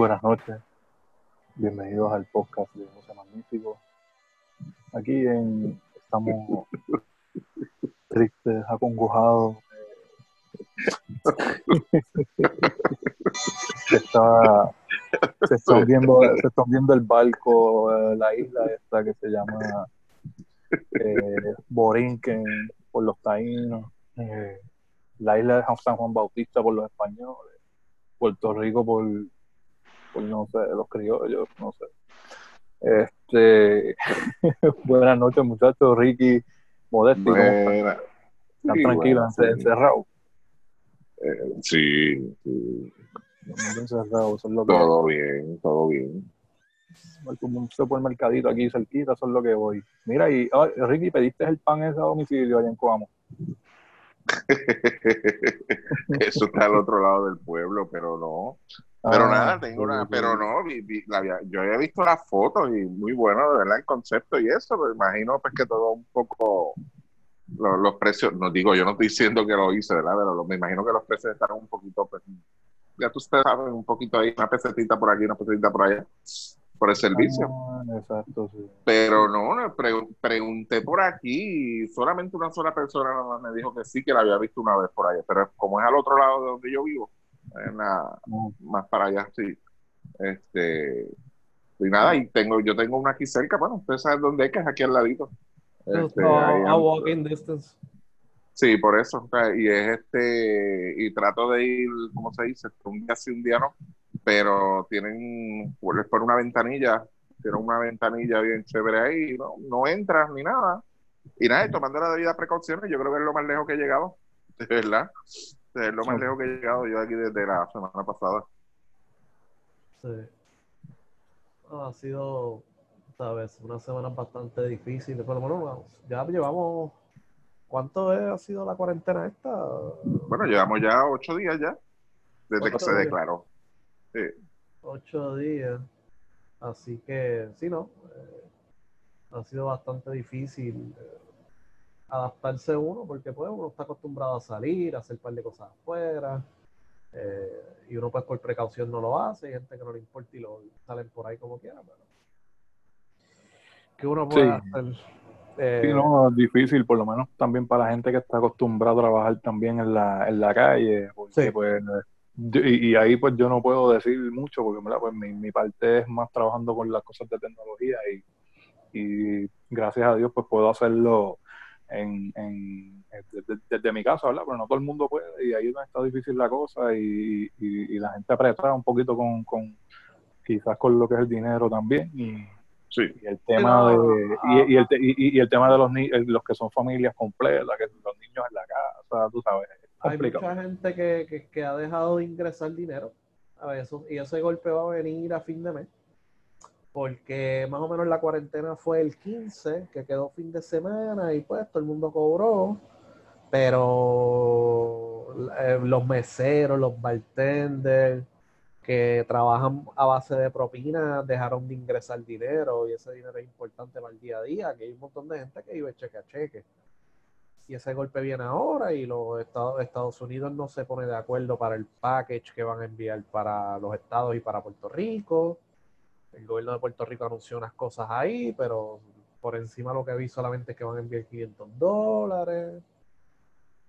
Buenas noches, bienvenidos al podcast de José Magnífico. Aquí en, estamos tristes, acongojados. se, está, se, están viendo, se están viendo el barco, eh, la isla esta que se llama eh, Borinquen por los taínos, eh, la isla de San Juan Bautista por los españoles, Puerto Rico por, por no sé, los criollos, no sé. Este, buenas noches muchachos, Ricky, Modesto. Buena. ¿Están Sí, tranquilos, bueno, sí. encerrados? Eh, sí, lo que todo bien, todo bien. voy como un supermercadito aquí cerquita, eso es lo que voy. Mira, y ah, Ricky, pediste el pan ese a domicilio allá en Coamo. Eso está al otro lado del pueblo, pero no. Pero Ah, nada, tengo una, pero no, vi- vi- la yo había visto las fotos y muy bueno, de verdad, el concepto y eso, pero imagino pues que todo un poco, lo- los precios, no digo, yo no estoy diciendo que lo hice, ¿verdad? Pero lo- me imagino que los precios están un poquito, pues, ya tú sabes, un poquito ahí, una pesetita por aquí, una pesetita por allá, por el servicio. Ah, exacto, sí. Pero no, pre- pregunté por aquí y solamente una sola persona me dijo que sí, que la había visto una vez por allá. Pero como es al otro lado de donde yo vivo, en la- más para allá, sí. Este, y nada, y tengo, yo tengo una aquí cerca, bueno, ustedes saben dónde es, que es aquí al ladito. Este, ahí a walking distance. Sí, por eso. Y es este, y trato de ir, ¿cómo se dice? Un día sí, un día no. Pero tienen, vuelves por una ventanilla, tienen una ventanilla bien chévere ahí, no, no entras ni nada. Y nada, y tomando las debidas precauciones, yo creo que es lo más lejos que he llegado, de verdad. Es lo más lejos que he llegado yo aquí desde la semana pasada. Sí. No, ha sido, sabes, unas semanas bastante lo menos vamos, ya llevamos. ¿Cuánto es- ha sido la cuarentena esta? Bueno, llevamos ya ocho días ya, desde que se días. declaró. Sí. Ocho días. Así que, sí, ¿no? Eh, ha sido bastante difícil eh, adaptarse uno, porque pues uno está acostumbrado a salir, a hacer un par de cosas afuera, eh, y uno pues por precaución no lo hace, hay gente que no le importa y lo salen por ahí como quiera, pero que uno puede Sí. hacer. Eh, Sí, no, difícil, por lo menos también para la gente que está acostumbrada a trabajar también en la, en la calle, porque Sí. pues, y, y ahí pues yo no puedo decir mucho, porque pues mi, mi parte es más trabajando con las cosas de tecnología y, y gracias a Dios pues puedo hacerlo en, en- desde, desde mi casa, ¿verdad? Pero no todo el mundo puede y ahí está difícil la cosa y, y- y la gente apretada un poquito con, con quizás con lo que es el dinero también y Sí. y el tema de y, y el, te- y, y el tema de los ni- eh, los que son familias completas que los niños en la casa tú sabes es hay complicado mucha gente que, que, que ha dejado de ingresar dinero. A ver, eso, y ese golpe va a venir a fin de mes. Porque más o menos la cuarentena fue el 15, que quedó fin de semana y pues todo el mundo cobró. Pero eh, los meseros, los bartenders que trabajan a base de propinas dejaron de ingresar dinero y ese dinero es importante para el día a día, que hay un montón de gente que vive cheque a cheque y ese golpe viene ahora y los Estados, Estados Unidos no se pone de acuerdo para el package que van a enviar para los estados y para Puerto Rico. El gobierno de Puerto Rico anunció unas cosas ahí, pero por encima lo que vi solamente es que van a enviar 500 dólares.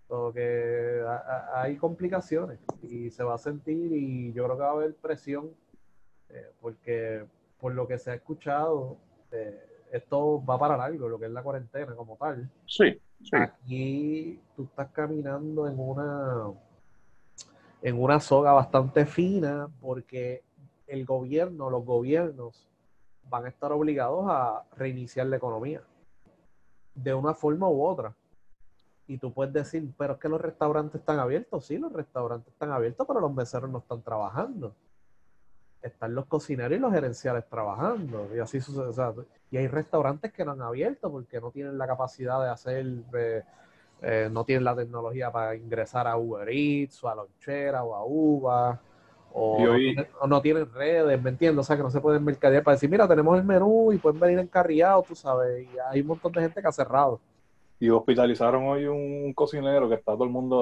Todo que a- a- hay complicaciones y se va a sentir y yo creo que va a haber presión eh, porque por lo que se ha escuchado, eh, esto va para largo, lo que es la cuarentena como tal. Sí, sí. Aquí tú estás caminando en una en una soga bastante fina porque el gobierno, los gobiernos van a estar obligados a reiniciar la economía de una forma u otra. Y tú puedes decir, pero es que los restaurantes están abiertos. Sí, los restaurantes están abiertos, pero los meseros no están trabajando. Están los cocineros y los gerenciales trabajando. Y así sucede. y hay restaurantes que no han abierto porque no tienen la capacidad de hacer, eh, no tienen la tecnología para ingresar a Uber Eats o a Lonchera o a Uva. O, no tienen, o no tienen redes, ¿me entiendes? O sea, que no se pueden mercadear para decir, mira, tenemos el menú y pueden venir encarriados, tú sabes. Y hay un montón de gente que ha cerrado. y hospitalizaron hoy un cocinero que está todo el mundo,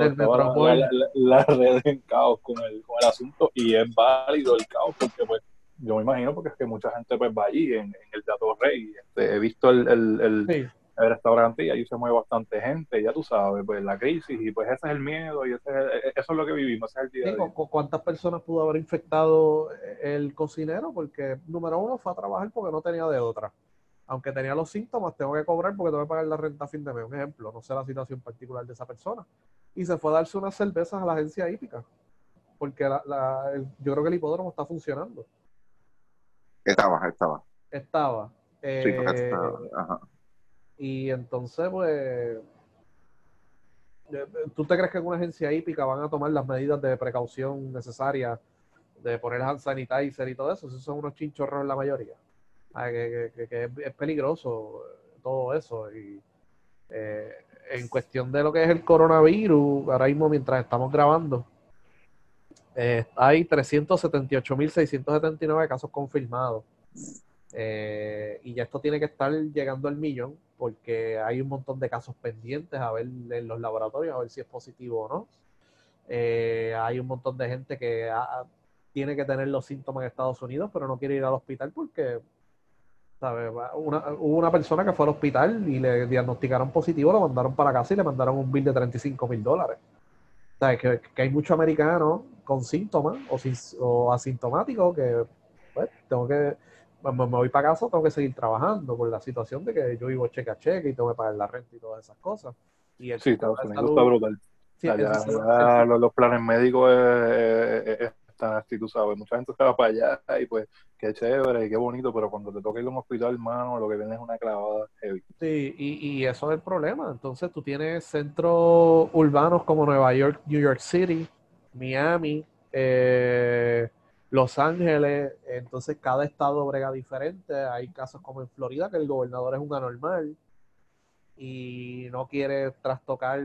toda la, la- red en caos con el, con el asunto y es válido el caos porque pues yo me imagino porque es que mucha gente pues va allí en, en el Teatro Rey, este, he visto el, el, el, Sí. El restaurante y allí se mueve bastante gente, ya tú sabes, pues la crisis y pues ese es el miedo y ese es el- eso es lo que vivimos, ese es el día Sí, día. cu- ¿Cuántas personas pudo haber infectado el cocinero? Porque número uno fue a trabajar porque no tenía de otra. Aunque tenía los síntomas, tengo que cobrar porque tengo que pagar la renta a fin de mes. Un ejemplo, no sé la situación particular de esa persona. Y se fue a darse unas cervezas a la agencia hípica. Porque la- la- el- yo creo que el hipódromo está funcionando. Estaba, estaba. Estaba. Sí, porque Eh, estaba. Ajá. Y entonces, pues, eh, ¿tú te crees que en una agencia hípica van a tomar las medidas de precaución necesarias de poner hand sanitizer y todo eso? Esos son unos chinchorros la mayoría. Ah, que, es, peligroso eh, todo eso. Y eh, en cuestión de lo que es el coronavirus, ahora mismo mientras estamos grabando, eh, hay 378.679 casos confirmados. Y ya esto tiene que estar llegando al millón porque hay un montón de casos pendientes a ver en los laboratorios, a ver si es positivo o no. Eh, hay un montón de gente que tiene que tener los síntomas en Estados Unidos, pero no quiere ir al hospital porque, ¿sabes? Una, hubo una persona que fue al hospital y le diagnosticaron positivo, lo mandaron para casa y le mandaron un bill de 35 mil dólares. ¿Sabes? Que, hay muchos americanos con síntomas o, o asintomáticos que, pues, tengo que me, me voy para casa, tengo que seguir trabajando por la situación de que yo vivo cheque a cheque y tengo que pagar la renta y todas esas cosas. Y el Sí, Estados Unidos salud- está brutal. sí, los planes médicos eh, eh, eh, están así, tú sabes. Mucha gente se va para allá y pues qué chévere y qué bonito, pero cuando te toca ir a un hospital, hermano, lo que viene es una clavada heavy. Sí, y, y eso es el problema. Entonces tú tienes centros urbanos como Nueva York, New York City, Miami, eh, Los Ángeles. Entonces cada estado brega diferente. Hay casos como en Florida que el gobernador es un anormal y no quiere trastocar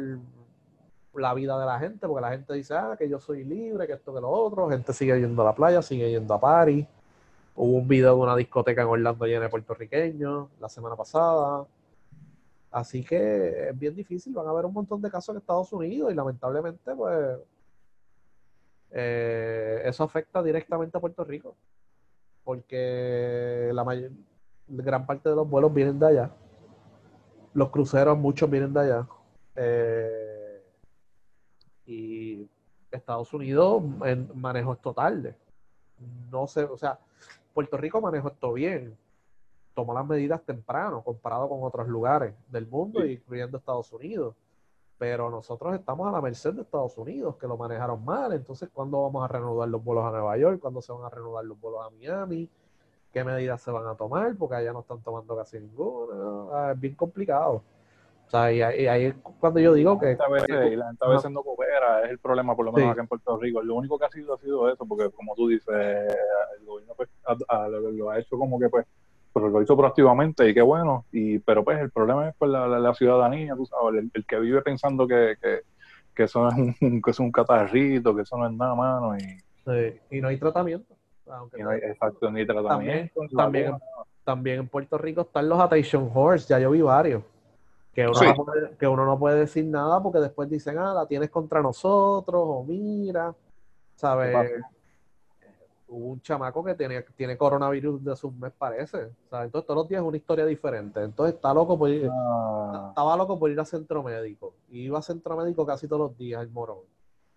la vida de la gente porque la gente dice, ah, que yo soy libre, que esto, que lo otro. Gente sigue yendo a la playa, sigue yendo a París. Hubo un video de una discoteca en Orlando llena de puertorriqueños la semana pasada. Así que es bien difícil. Van a haber un montón de casos en Estados Unidos y lamentablemente, pues, eh, eso afecta directamente a Puerto Rico. Porque la mayor, gran parte de los vuelos vienen de allá. Los cruceros, muchos vienen de allá. Eh, y Estados Unidos en- manejó esto tarde. No sé, o sea, Puerto Rico manejó esto bien. Tomó las medidas temprano comparado con otros lugares del mundo, Sí. incluyendo Estados Unidos. Pero nosotros estamos a la merced de Estados Unidos, que lo manejaron mal. Entonces, ¿cuándo vamos a reanudar los vuelos a Nueva York? ¿Cuándo se van a reanudar los vuelos a Miami? ¿Qué medidas se van a tomar? Porque allá no están tomando casi ninguna. Ah, es bien complicado. O sea, y ahí, es cuando yo digo que... a veces, y la gente a veces no coopera, es el problema, por lo menos Sí. acá en Puerto Rico. Lo único que ha sido ha sido eso, porque como tú dices, el gobierno pues, lo ha hecho como que pues, pero lo hizo proactivamente y qué bueno. Y, pero pues el problema es pues, la, la- la ciudadanía, tú sabes, el, el que vive pensando que, que, que eso es un, que es un catarrito, que eso no es nada, mano, y, Sí, y no hay tratamiento. Aunque y no hay exacto ni tratamiento. también, también en Puerto Rico están los attention horse, ya yo vi varios. Que uno, Sí. no puede, que uno no puede decir nada porque después dicen, ah, la tienes contra nosotros, o mira, ¿Qué ¿sabes? Hubo un chamaco que tiene, tiene coronavirus de sus mes, parece. Entonces todos los días es una historia diferente. Entonces está loco por ir, Ah, estaba loco por ir a centro médico. Iba a centro médico casi todos los días, el morón.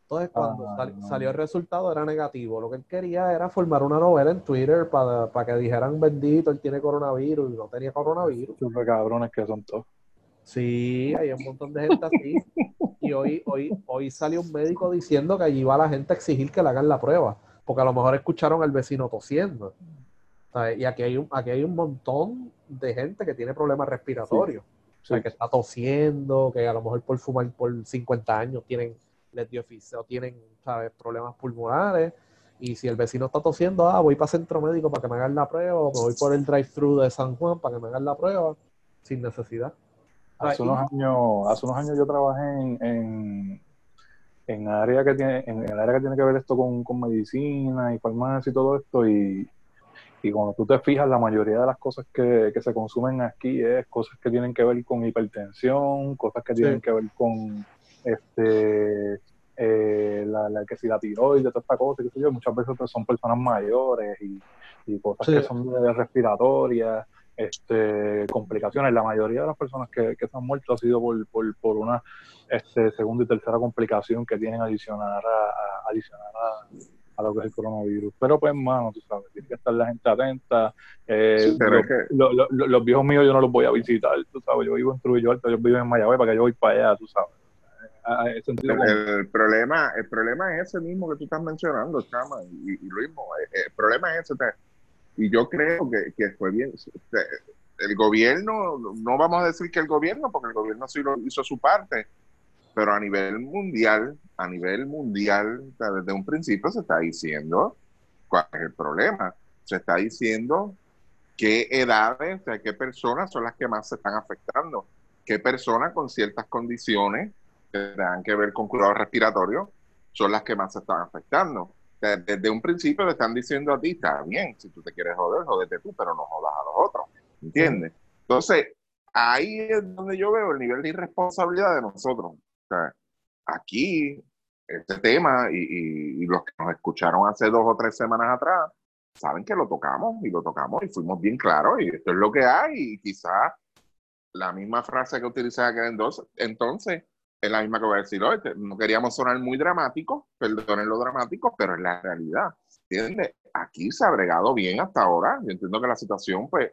Entonces, cuando Ah, sal- no. salió el resultado, era negativo. Lo que él quería era formar una novela en Twitter para, para que dijeran, bendito, él tiene coronavirus y no tenía coronavirus. super cabrones que son todos. Sí, hay un montón de gente así. Y hoy, hoy, hoy salió un médico diciendo que allí va la gente a exigir que le hagan la prueba, porque a lo mejor escucharon al vecino tosiendo. ¿sabes? Y aquí hay, un, aquí hay un montón de gente que tiene problemas respiratorios. O sea, Sí. que está tosiendo, que a lo mejor por fumar por 50 años tienen, les dio o tienen, ¿sabes? problemas pulmonares. Y si el vecino está tosiendo, ah, voy para centro médico para que me hagan la prueba, o me voy por el drive-thru de San Juan para que me hagan la prueba, sin necesidad. Hace unos años, hace unos años yo trabajé en, en, en área que tiene, en el área que tiene que ver esto con, con medicina y farmacia y todo esto, y, Y cuando tú te fijas, la mayoría de las cosas que, se consumen aquí es cosas que tienen que ver con hipertensión, cosas que tienen que ver con este eh, la, que si la tiroides, toda esta cosa, yo, muchas veces pues, son personas mayores y, cosas que son respiratorias, este, complicaciones. La mayoría de las personas que, se han muerto ha sido por, por, una este, segunda y tercera complicación que tienen adicionar a, adicionar a, a lo que es el coronavirus. Pero pues, mano, tú sabes, tiene que estar la gente atenta. Eh, los viejos míos yo no los voy a visitar, tú sabes, yo vivo en Trujillo Alto, ellos viven en Mayagüez, para que yo voy para allá, tú sabes. El, problema, el problema es ese mismo que tú estás mencionando, Chama, y, y Luis, eh, el, problema es ese. Y yo creo que, que fue bien. El gobierno, no vamos a decir que el gobierno, porque el gobierno sí lo hizo su parte, pero a nivel mundial, a nivel mundial, desde un principio se está diciendo cuál es el problema. Se está diciendo qué edades, o sea, qué personas son las que más se están afectando, qué personas con ciertas condiciones que tengan que ver con cuidado respiratorio son las que más se están afectando. Desde un principio le están diciendo a ti, está bien, si tú te quieres joder, jodete tú, pero no jodas a los otros. ¿Entiendes? Entonces, ahí es donde yo veo el nivel de irresponsabilidad de nosotros. O sea, aquí, este tema, y, y, los que nos escucharon hace dos o tres semanas atrás, saben que lo tocamos y lo tocamos y fuimos bien claros y esto es lo que hay y quizás la misma frase que utilizaba aquel entonces, entonces es la misma que voy a decir hoy. No queríamos sonar muy dramáticos, perdonen lo dramático, pero es la realidad. ¿Entiendes? Aquí se ha bregado bien hasta ahora. Yo entiendo que la situación, pues,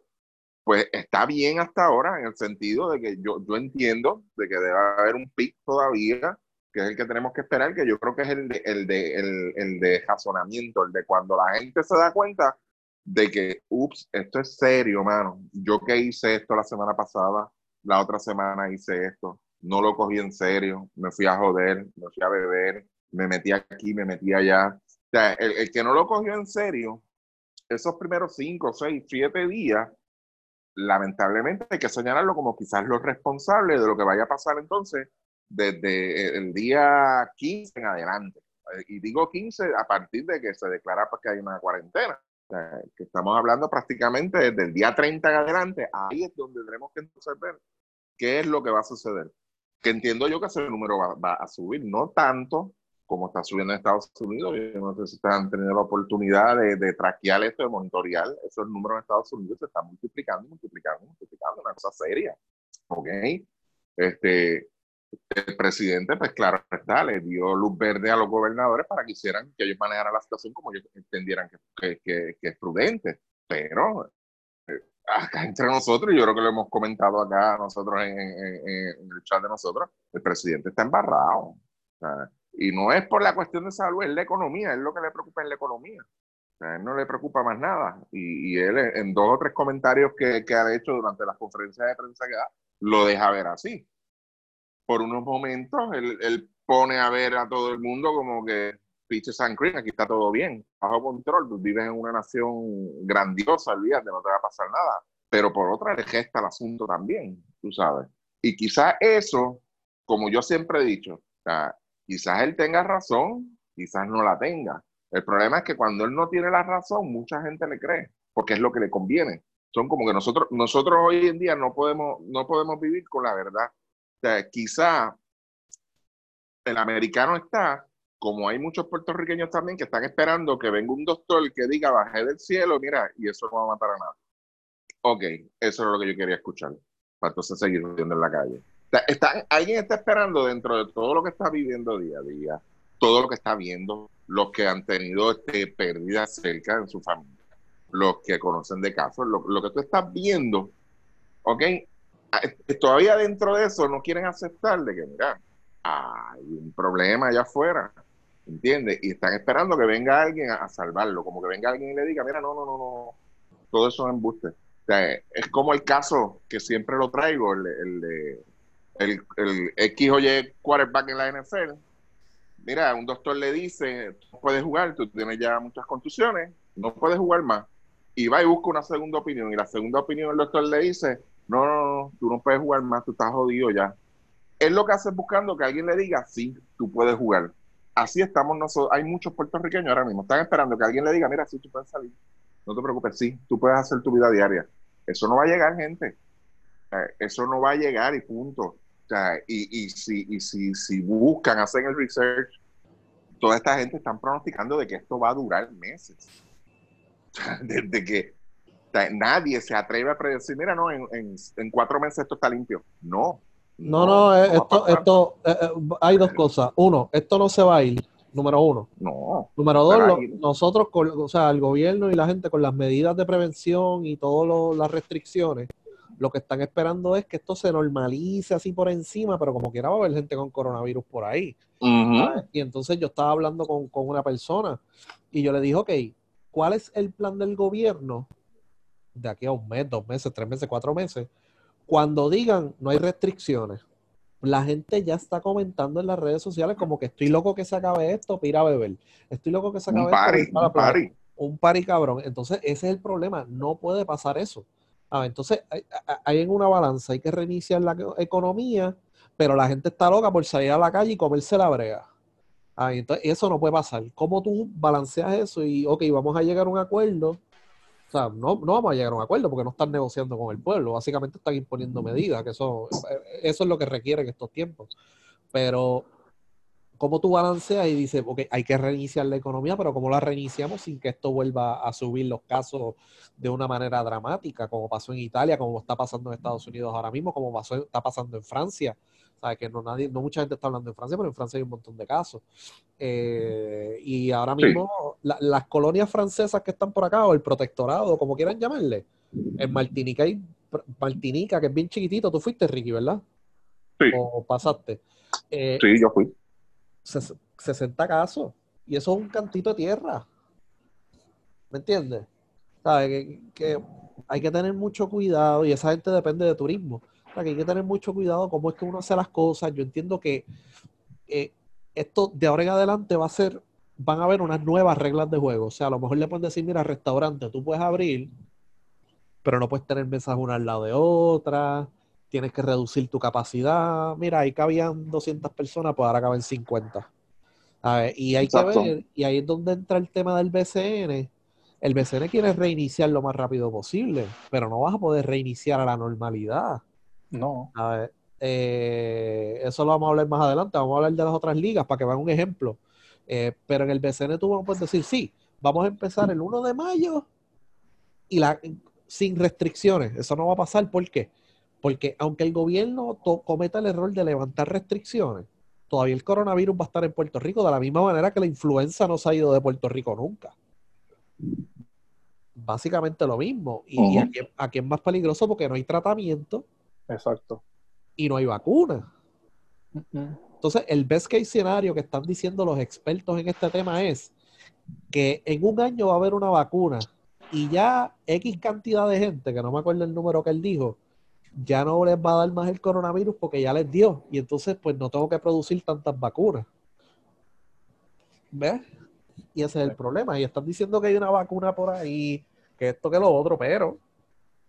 pues está bien hasta ahora, en el sentido de que yo, yo entiendo de que debe haber un pic todavía, que es el que tenemos que esperar, que yo creo que es el de, el de, el, el de razonamiento, el de cuando la gente se da cuenta de que, ups, esto es serio, mano. Yo que hice esto la semana pasada, la otra semana hice esto no lo cogí en serio, me fui a joder, me fui a beber, me metí aquí, me metí allá. El, que no lo cogió en serio, esos primeros cinco, seis, siete días, lamentablemente hay que señalarlo como quizás los responsables de lo que vaya a pasar entonces desde el día 15 en adelante. Y digo 15 a partir de que se declara pues, que hay una cuarentena. Que estamos hablando prácticamente desde el día 30 en adelante, ahí es donde tenemos que entonces ver qué es lo que va a suceder que entiendo yo que ese número va, a subir, no tanto como está subiendo en Estados Unidos. Yo no sé si han tenido la oportunidad de, de traquear esto, de monitorear esos números en Estados Unidos, se están multiplicando, multiplicando, multiplicando, una cosa seria. ¿Ok? Este, el presidente, pues claro está, le dio luz verde a los gobernadores para que hicieran, que ellos manejaran la situación como ellos entendieran que, que, que es prudente. Pero acá entre nosotros, y yo creo que lo hemos comentado acá nosotros en, el chat de nosotros, el presidente está embarrado. y no es por la cuestión de salud, es la economía, es lo que le preocupa en la economía. a él no le preocupa más nada. Y, él en dos o tres comentarios que, que, ha hecho durante las conferencias de prensa que da, lo deja ver así. Por unos momentos, él, él pone a ver a todo el mundo como que Peaches and Cream, aquí está todo bien, bajo control, tú vives en una nación grandiosa, olvídate, no te va a pasar nada. Pero por otra, le gesta el asunto también, tú sabes. Y quizás eso, como yo siempre he dicho, quizás él tenga razón, quizás no la tenga. El problema es que cuando él no tiene la razón, mucha gente le cree, porque es lo que le conviene. Son como que nosotros, nosotros hoy en día no podemos, no podemos vivir con la verdad. O el americano está como hay muchos puertorriqueños también que están esperando que venga un doctor que diga bajé del cielo, mira, y eso no va a matar a nada. Ok, eso es lo que yo quería escuchar, para entonces seguir viviendo en la calle. Está, alguien está esperando dentro de todo lo que está viviendo día a día, todo lo que está viendo, los que han tenido este, pérdidas cerca en su familia, los que conocen de casos, lo, que tú estás viendo, ok, ah, todavía dentro de eso no quieren aceptar de que, mira, hay un problema allá afuera ¿entiendes? Y están esperando que venga alguien a, salvarlo, como que venga alguien y le diga, mira, no, no, no, no, todo eso es embuste. O sea, es como el caso que siempre lo traigo, el, de el, el X o Y quarterback en la NFL. Mira, un doctor le dice, no puedes jugar, tú tienes ya muchas contusiones, no puedes jugar más. Y va y busca una segunda opinión. Y la segunda opinión el doctor le dice, no, no, no, tú no puedes jugar más, tú estás jodido ya. Es lo que hace buscando que alguien le diga, sí, tú puedes jugar así estamos nosotros. Hay muchos puertorriqueños ahora mismo. Están esperando que alguien le diga, mira, sí, tú puedes salir. no te preocupes, sí, tú puedes hacer tu vida diaria. Eso no va a llegar, gente. Eso no va a llegar y punto. O sea, y, si, buscan, hacen el research, toda esta gente están pronosticando de que esto va a durar meses. Desde que nadie se atreve a predecir, mira, no, en, cuatro meses esto está limpio. No. No, no, eh, esto, esto eh, eh, hay dos cosas. Uno, esto no se va a ir, número uno. No. Número dos, nosotros, con, o sea, el gobierno y la gente con las medidas de prevención y todas las restricciones, lo que están esperando es que esto se normalice así por encima, pero como quiera va a haber gente con coronavirus por ahí. Y entonces yo estaba hablando con, con una persona y yo le dije, ok, ¿cuál es el plan del gobierno de aquí a un mes, dos meses, tres meses, cuatro meses? Cuando digan no hay restricciones, la gente ya está comentando en las redes sociales como que estoy loco que se acabe esto para ir a beber. Estoy loco que se acabe esto. un party. Un party cabrón. Entonces, ese es el problema. No puede pasar eso. entonces, hay, en una balanza, hay que reiniciar la economía, pero la gente está loca por salir a la calle y comerse la brega. entonces, eso no puede pasar. ¿Cómo tú balanceas eso? Y, ok, vamos a llegar a un acuerdo o sea, no, no vamos a llegar a un acuerdo porque no están negociando con el pueblo, básicamente están imponiendo medidas, que eso, eso es lo que requieren estos tiempos. Pero, ¿cómo tú balanceas y dices, ok, hay que reiniciar la economía, pero ¿cómo la reiniciamos sin que esto vuelva a subir los casos de una manera dramática, como pasó en Italia, como está pasando en Estados Unidos ahora mismo, como pasó, está pasando en Francia? Que no, nadie, no mucha gente está hablando en Francia, pero en Francia hay un montón de casos. Eh, y ahora mismo las colonias francesas que están por acá, o el protectorado, como quieran llamarle, en Martinica hay Martinica, que es bien chiquitito, tú fuiste, Ricky, ¿verdad? Sí. O pasaste. Eh, sí, yo fui. 60 casos. Y eso es un cantito de tierra. ¿Me entiendes? ¿Sabes? que hay que tener mucho cuidado y esa gente depende de turismo que hay que tener mucho cuidado cómo es que uno hace las cosas. Yo entiendo que eh, esto de ahora en adelante va a ser, van a haber unas nuevas reglas de juego. O sea, a lo mejor le pueden decir, mira, restaurante, tú puedes abrir, pero no puedes tener mesas una al lado de otra, tienes que reducir tu capacidad. Mira, ahí cabían 200 personas, pues ahora caben 50. A ver, y hay que ver, y ahí es donde entra el tema del BCN. El BCN quiere reiniciar lo más rápido posible, pero no vas a poder reiniciar a la normalidad. No. A ver, eh, eso lo vamos a hablar más adelante. Vamos a hablar de las otras ligas para que vean un ejemplo. Eh, pero en el BCN tú puedes decir, sí, vamos a empezar el 1 de mayo y la, sin restricciones. Eso no va a pasar. ¿Por qué? Porque aunque el gobierno cometa el error de levantar restricciones, todavía el coronavirus va a estar en Puerto Rico de la misma manera que la influenza no se ha ido de Puerto Rico nunca. Básicamente lo mismo. Y, aquí, es más peligroso porque no hay tratamiento Exacto. Y no hay vacuna. Entonces, el best case escenario que están diciendo los expertos en este tema es que en un año va a haber una vacuna y ya X cantidad de gente, que no me acuerdo el número que él dijo, ya no les va a dar más el coronavirus porque ya les dio. Y entonces, pues no tengo que producir tantas vacunas. ¿Ves? Y ese es el problema. Y están diciendo que hay una vacuna por ahí, que esto, que lo otro, pero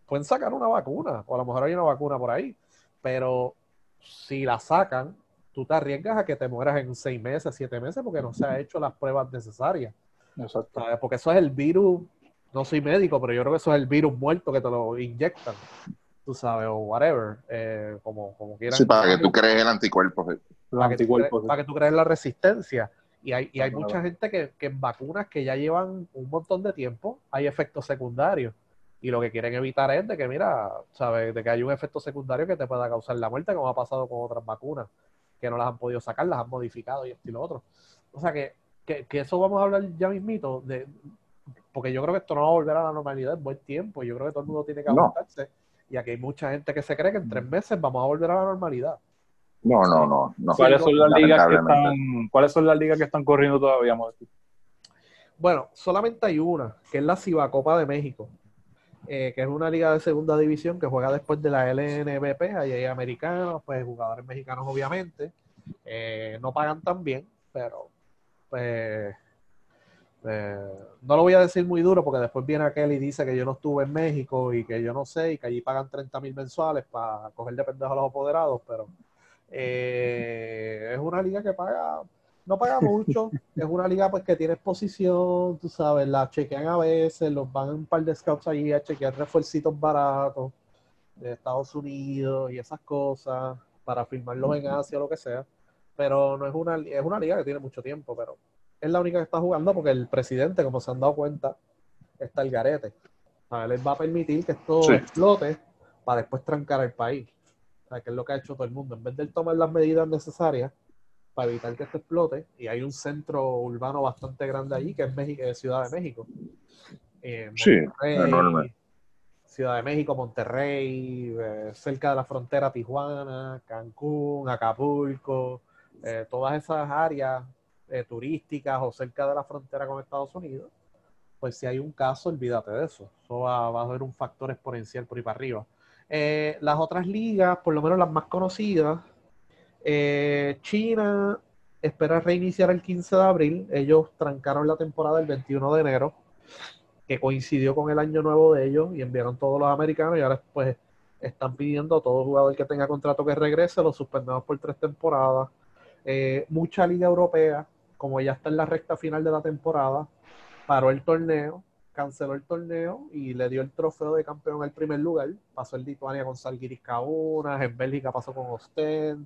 pueden sacar una vacuna, o a lo mejor hay una vacuna por ahí, pero si la sacan, tú te arriesgas a que te mueras en seis meses, siete meses, porque no se han hecho las pruebas necesarias. Exacto. Porque eso es el virus, no soy médico, pero yo creo que eso es el virus muerto que te lo inyectan, tú sabes, o whatever, eh, como, como quieran. Sí, para que tú crees el anticuerpo. Para, que, tú crees, para que tú crees la resistencia. Y hay, y hay mucha gente que, que en vacunas que ya llevan un montón de tiempo hay efectos secundarios y lo que quieren evitar es de que, mira, ¿sabes? De que hay un efecto secundario que te pueda causar la muerte, como ha pasado con otras vacunas, que no las han podido sacar, las han modificado y esto y lo otro. O sea que, que, eso vamos a hablar ya mismito, de, porque yo creo que esto no va a volver a la normalidad en buen tiempo. Yo creo que todo el mundo tiene que aguantarse. Y aquí hay mucha gente que se cree que en tres meses vamos a volver a la normalidad. No, no, no. no. ¿Cuáles, son las ligas que están, ¿Cuáles son las ligas que están corriendo todavía, Bueno, solamente hay una, que es la Cibacopa de México. Eh, que es una liga de segunda división que juega después de la LNBP, ahí hay americanos, pues jugadores mexicanos obviamente, eh, no pagan tan bien, pero pues eh, no lo voy a decir muy duro porque después viene aquel y dice que yo no estuve en México y que yo no sé y que allí pagan 30 mil mensuales para coger de pendejo a los apoderados, pero es una liga que paga no paga mucho. es una liga pues que tiene exposición, tú sabes, la chequean a veces, los van un par de scouts allí a chequear refuercitos baratos de Estados Unidos y esas cosas para firmarlos en Asia o lo que sea. Pero no es una, es una liga que tiene mucho tiempo, pero es la única que está jugando porque el presidente, como se han dado cuenta, está el garete. A ver, les va a permitir que esto explote para después trancar al país. O sea, que es lo que ha hecho todo el mundo. En vez de tomar las medidas necesarias para evitar que esto explote, y hay un centro urbano bastante grande allí, que es, México, Ciudad de México. Eh, sí, enorme. Ciudad de México, Monterrey, eh, cerca de la frontera Tijuana, Cancún, Acapulco, eh, todas esas áreas turísticas o cerca de la frontera con Estados Unidos, pues si hay un caso, olvídate de eso. Eso va, va a ser un factor exponencial por ahí para arriba. Eh, las otras ligas, por lo menos las más conocidas, eh, China espera reiniciar el 15 de abril. Ellos trancaron la temporada el 21 de enero, que coincidió con el año nuevo de ellos y enviaron todos los americanos y ahora pues están pidiendo a todo jugador que tenga contrato que regrese, lo suspendemos por tres temporadas. Eh, mucha liga europea, como ya está en la recta final de la temporada, paró el torneo canceló el torneo y le dio el trofeo de campeón al primer lugar. Pasó el Lituania con Salgiris Kaunas, en Bélgica pasó con Ostend.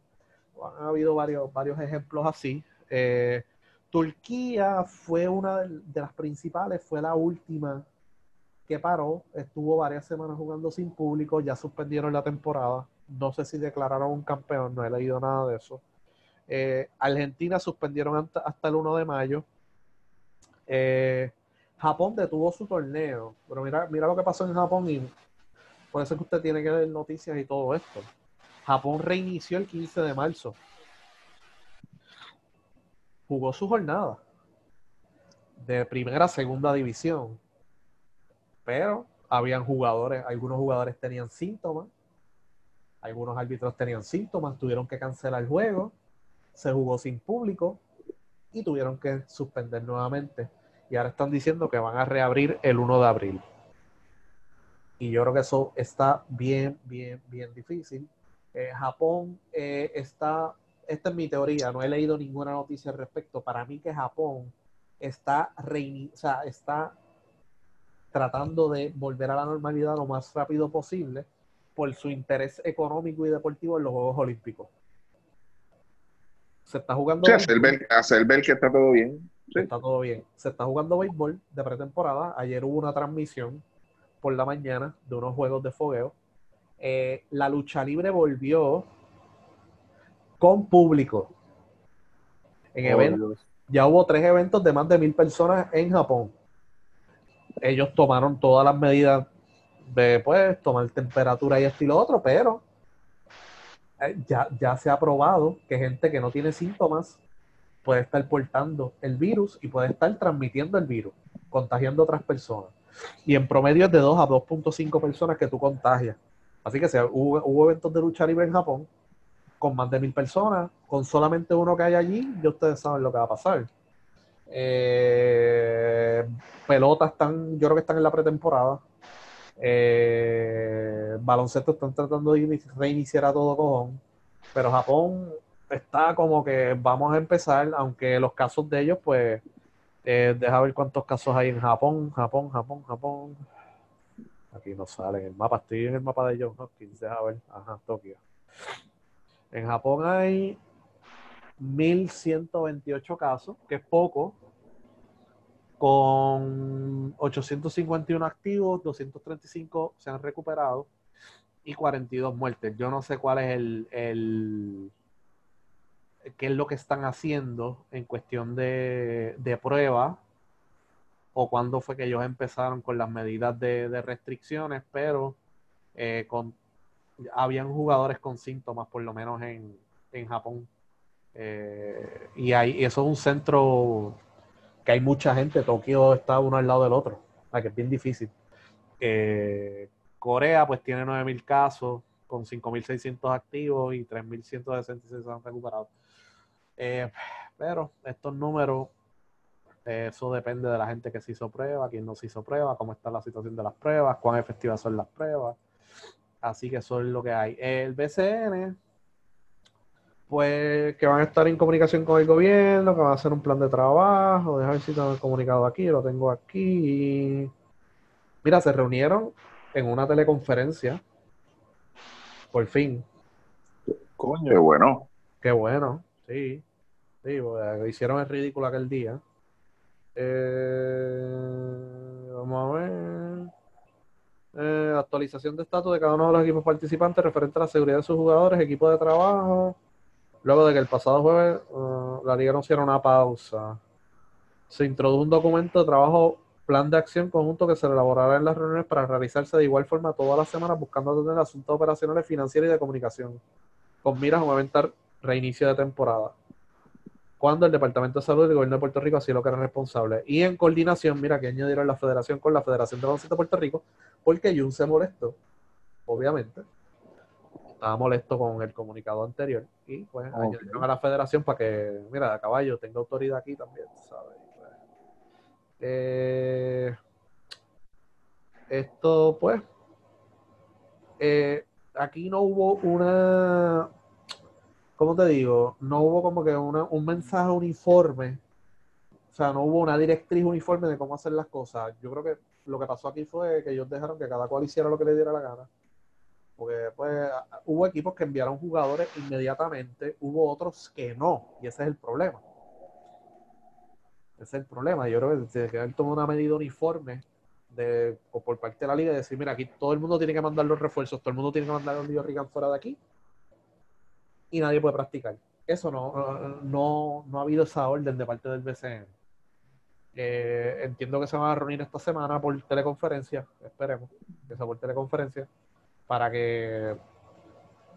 Han habido varios, varios ejemplos así. Eh, Turquía fue una de las principales, fue la última que paró. Estuvo varias semanas jugando sin público, ya suspendieron la temporada. No sé si declararon un campeón, no he leído nada de eso. Eh, Argentina suspendieron hasta, hasta, el 1 de mayo. Eh, Japón detuvo su torneo, pero mira, mira lo que pasó en Japón y por eso es que usted tiene que ver noticias y todo esto. Japón reinició el 15 de marzo. Jugó su jornada de primera a segunda división. Pero habían jugadores, algunos jugadores tenían síntomas, algunos árbitros tenían síntomas, tuvieron que cancelar el juego, se jugó sin público y tuvieron que suspender nuevamente y ahora están diciendo que van a reabrir el 1 de abril. Y yo creo que eso está bien, bien, bien difícil. Eh, Japón eh, está, esta es mi teoría, no he leído ninguna noticia al respecto. Para mí que Japón está, rein, o sea, está tratando de volver a la normalidad lo más rápido posible por su interés económico y deportivo en los Juegos Olímpicos. Se está jugando. Sí, hacer ver, hacer ver que está todo bien. Está todo bien. Se está jugando béisbol de pretemporada. Ayer hubo una transmisión por la mañana de unos juegos de fogueo. Eh, la lucha libre volvió con público. En oh, eventos. Ya hubo tres eventos de más de mil personas en Japón. Ellos tomaron todas las medidas de pues tomar temperatura y estilo otro, pero eh, ya, ya se ha probado que gente que no tiene síntomas puede estar portando el virus y puede estar transmitiendo el virus, contagiando a otras personas. Y en promedio es de 2 a 2.5 personas que tú contagias. Así que hubo, eventos de lucha libre en Japón con más de mil personas, con solamente uno que hay allí, ya ustedes saben lo que va a pasar. Eh, pelotas están, yo creo que están en la pretemporada. Eh, baloncesto están tratando de reiniciar a todo cojón. Pero Japón está como que vamos a empezar, aunque los casos de ellos, pues, eh, deja ver cuántos casos hay en Japón, Japón, Japón, Japón. Aquí no sale en el mapa, estoy en el mapa de John Hopkins, deja ver, ajá, Tokio. En Japón hay 1128 casos, que es poco, con 851 activos, 235 se han recuperado y 42 muertes. Yo no sé cuál es el qué es lo que están haciendo en cuestión de, de prueba o cuándo fue que ellos empezaron con las medidas de, restricciones, pero eh, con, habían jugadores con síntomas, por lo menos en, Japón. Eh, y, hay, eso es un centro que hay mucha gente. Tokio está uno al lado del otro, que es bien difícil. Eh, Corea pues tiene 9.000 casos con 5.600 activos y 3.166 se han recuperado. Eh, pero estos números, eso depende de la gente que se hizo prueba, quién no se hizo prueba, cómo está la situación de las pruebas, cuán efectivas son las pruebas. Así que eso es lo que hay. El BCN pues que van a estar en comunicación con el gobierno, que van a hacer un plan de trabajo, déjame ver si tengo el comunicado aquí, lo tengo aquí. Mira, se reunieron en una teleconferencia, por fin. Coño, qué bueno. Qué bueno, sí. Sí, hicieron el ridículo aquel día. Eh, vamos a ver. Eh, actualización de estatus de cada uno de los equipos participantes referente a la seguridad de sus jugadores, equipo de trabajo, Luego de que el pasado jueves uh, la liga anunciara una pausa, se introdujo un documento de trabajo, plan de acción conjunto que se elaborará en las reuniones para realizarse de igual forma todas las semanas buscando atender asuntos operacionales, financieros y de comunicación, con miras a eventual reinicio de temporada. Cuando el Departamento de Salud del Gobierno de Puerto Rico así lo que era responsable. Y en coordinación, mira que añadieron la federación con la Federación de Baloncesto de Puerto Rico, porque Jun se molestó, obviamente, estaba molesto con el comunicado anterior y pues añadieron a la federación para que, mira, caballo, tenga autoridad aquí también, ¿sabes? Eh, esto, pues, eh, aquí no hubo una, ¿cómo te digo? No hubo como que un mensaje uniforme, o sea, no hubo una directriz uniforme de cómo hacer las cosas. Yo creo que lo que pasó aquí fue que ellos dejaron que cada cual hiciera lo que le diera la gana porque pues hubo equipos que enviaron jugadores inmediatamente, hubo otros que no, y ese es el problema. Ese es el problema. Yo creo que tiene que haber tomado una medida uniforme de, o por parte de la liga de decir, mira, aquí todo el mundo tiene que mandar los refuerzos, todo el mundo tiene que mandar los New Rican fuera de aquí y nadie puede practicar. Eso no, no, no ha habido esa orden de parte del BCN. Eh, entiendo que se van a reunir esta semana por teleconferencia, esperemos que por teleconferencia para que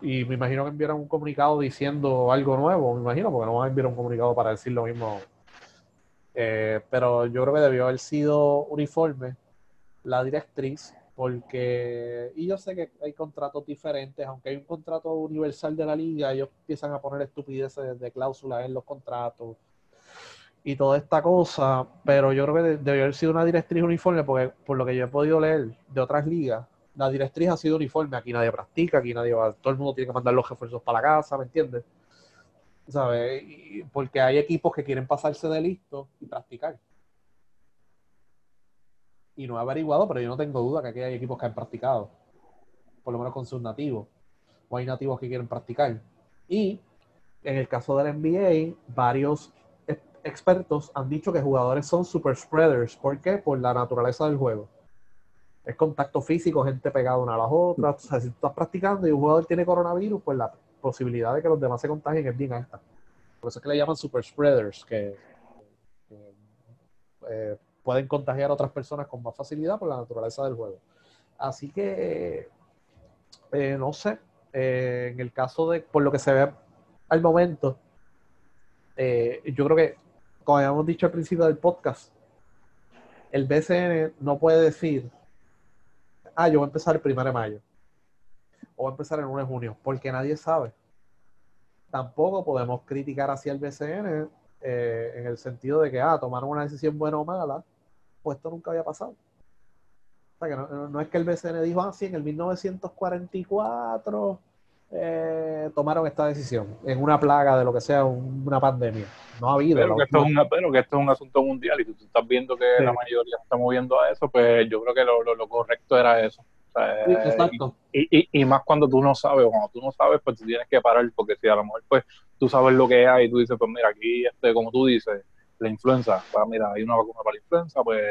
y me imagino que enviaron un comunicado diciendo algo nuevo, me imagino, porque no van a enviar un comunicado para decir lo mismo. Eh, pero yo creo que debió haber sido uniforme la directriz, porque, y yo sé que hay contratos diferentes, aunque hay un contrato universal de la liga, ellos empiezan a poner estupideces de cláusulas en los contratos y toda esta cosa, pero yo creo que debió haber sido una directriz uniforme, porque por lo que yo he podido leer de otras ligas, la directriz ha sido uniforme. Aquí nadie practica, aquí nadie va, todo el mundo tiene que mandar los refuerzos para la casa, ¿me entiendes? ¿Sabes? porque hay equipos que quieren pasarse de listo y practicar. Y no he averiguado, pero yo no tengo duda que aquí hay equipos que han practicado. Por lo menos con sus nativos. O hay nativos que quieren practicar. Y en el caso del NBA, varios expertos han dicho que jugadores son super spreaders. ¿Por qué? Por la naturaleza del juego es contacto físico, gente pegada una a las otras. O sea, si tú estás practicando y un jugador tiene coronavirus, pues la posibilidad de que los demás se contagien es bien alta. Por eso es que le llaman super spreaders, que, eh, pueden contagiar a otras personas con más facilidad por la naturaleza del juego. Así que, eh, no sé, eh, en el caso de, por lo que se ve al momento, yo creo que, como habíamos dicho al principio del podcast, el BCN no puede decir ah, yo voy a empezar el primero de mayo. O voy a empezar el 1 de junio, porque nadie sabe. Tampoco podemos criticar hacia el BCN eh, en el sentido de que, ah, tomaron una decisión buena o mala, pues esto nunca había pasado. O sea, que no, es que el BCN dijo, ah, sí, en el 1944 eh, tomaron esta decisión en una plaga de lo que sea, una pandemia. No ha habido. Pero, que esto, es pero que esto es un asunto mundial y tú, estás viendo que la mayoría se está moviendo a eso, pues yo creo que lo, lo, correcto era eso. exacto. Y, y, más cuando tú no sabes, cuando tú no sabes, pues tú tienes que parar, porque si a lo mejor pues tú sabes lo que hay y tú dices, pues mira, aquí, este, como tú dices, la influenza, pues mira, hay una vacuna para la influenza, pues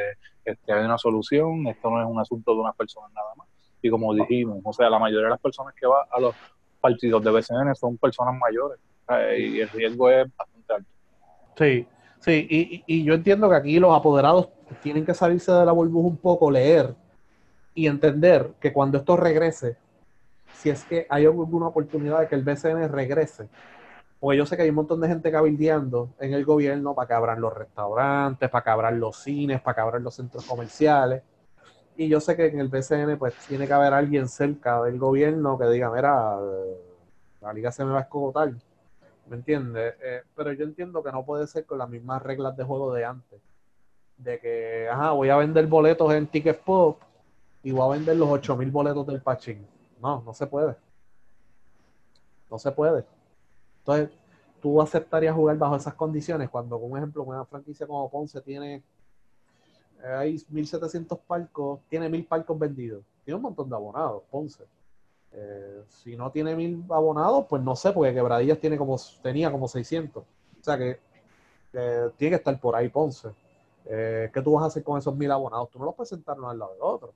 este, hay una solución, esto no es un asunto de unas personas nada más. Y como dijimos, o sea, la mayoría de las personas que van a los partidos de BCN son personas mayores y el riesgo es bastante alto. Sí, sí, y, y, yo entiendo que aquí los apoderados tienen que salirse de la burbuja un poco, leer y entender que cuando esto regrese, si es que hay alguna oportunidad de que el BCN regrese, porque yo sé que hay un montón de gente cabildeando en el gobierno para que abran los restaurantes, para que abran los cines, para que abran los centros comerciales. Y yo sé que en el BCN pues tiene que haber alguien cerca del gobierno que diga, mira, la liga se me va a escogotar. ¿Me entiendes? Eh, pero yo entiendo que no puede ser con las mismas reglas de juego de antes. De que, ajá, voy a vender boletos en Ticket Pop y voy a vender los 8000 boletos del Pachín. No, no se puede. No se puede. Entonces, tú aceptarías jugar bajo esas condiciones cuando, por ejemplo, una franquicia como Ponce tiene eh, hay 1.700 palcos, tiene 1.000 palcos vendidos. Tiene un montón de abonados, Ponce. Eh, si no tiene 1.000 abonados, pues no sé, porque Quebradillas tiene como, tenía como 600. O sea que tiene que estar por ahí Ponce. Eh, ¿Qué tú vas a hacer con esos 1.000 abonados? Tú no los puedes al lado del otro.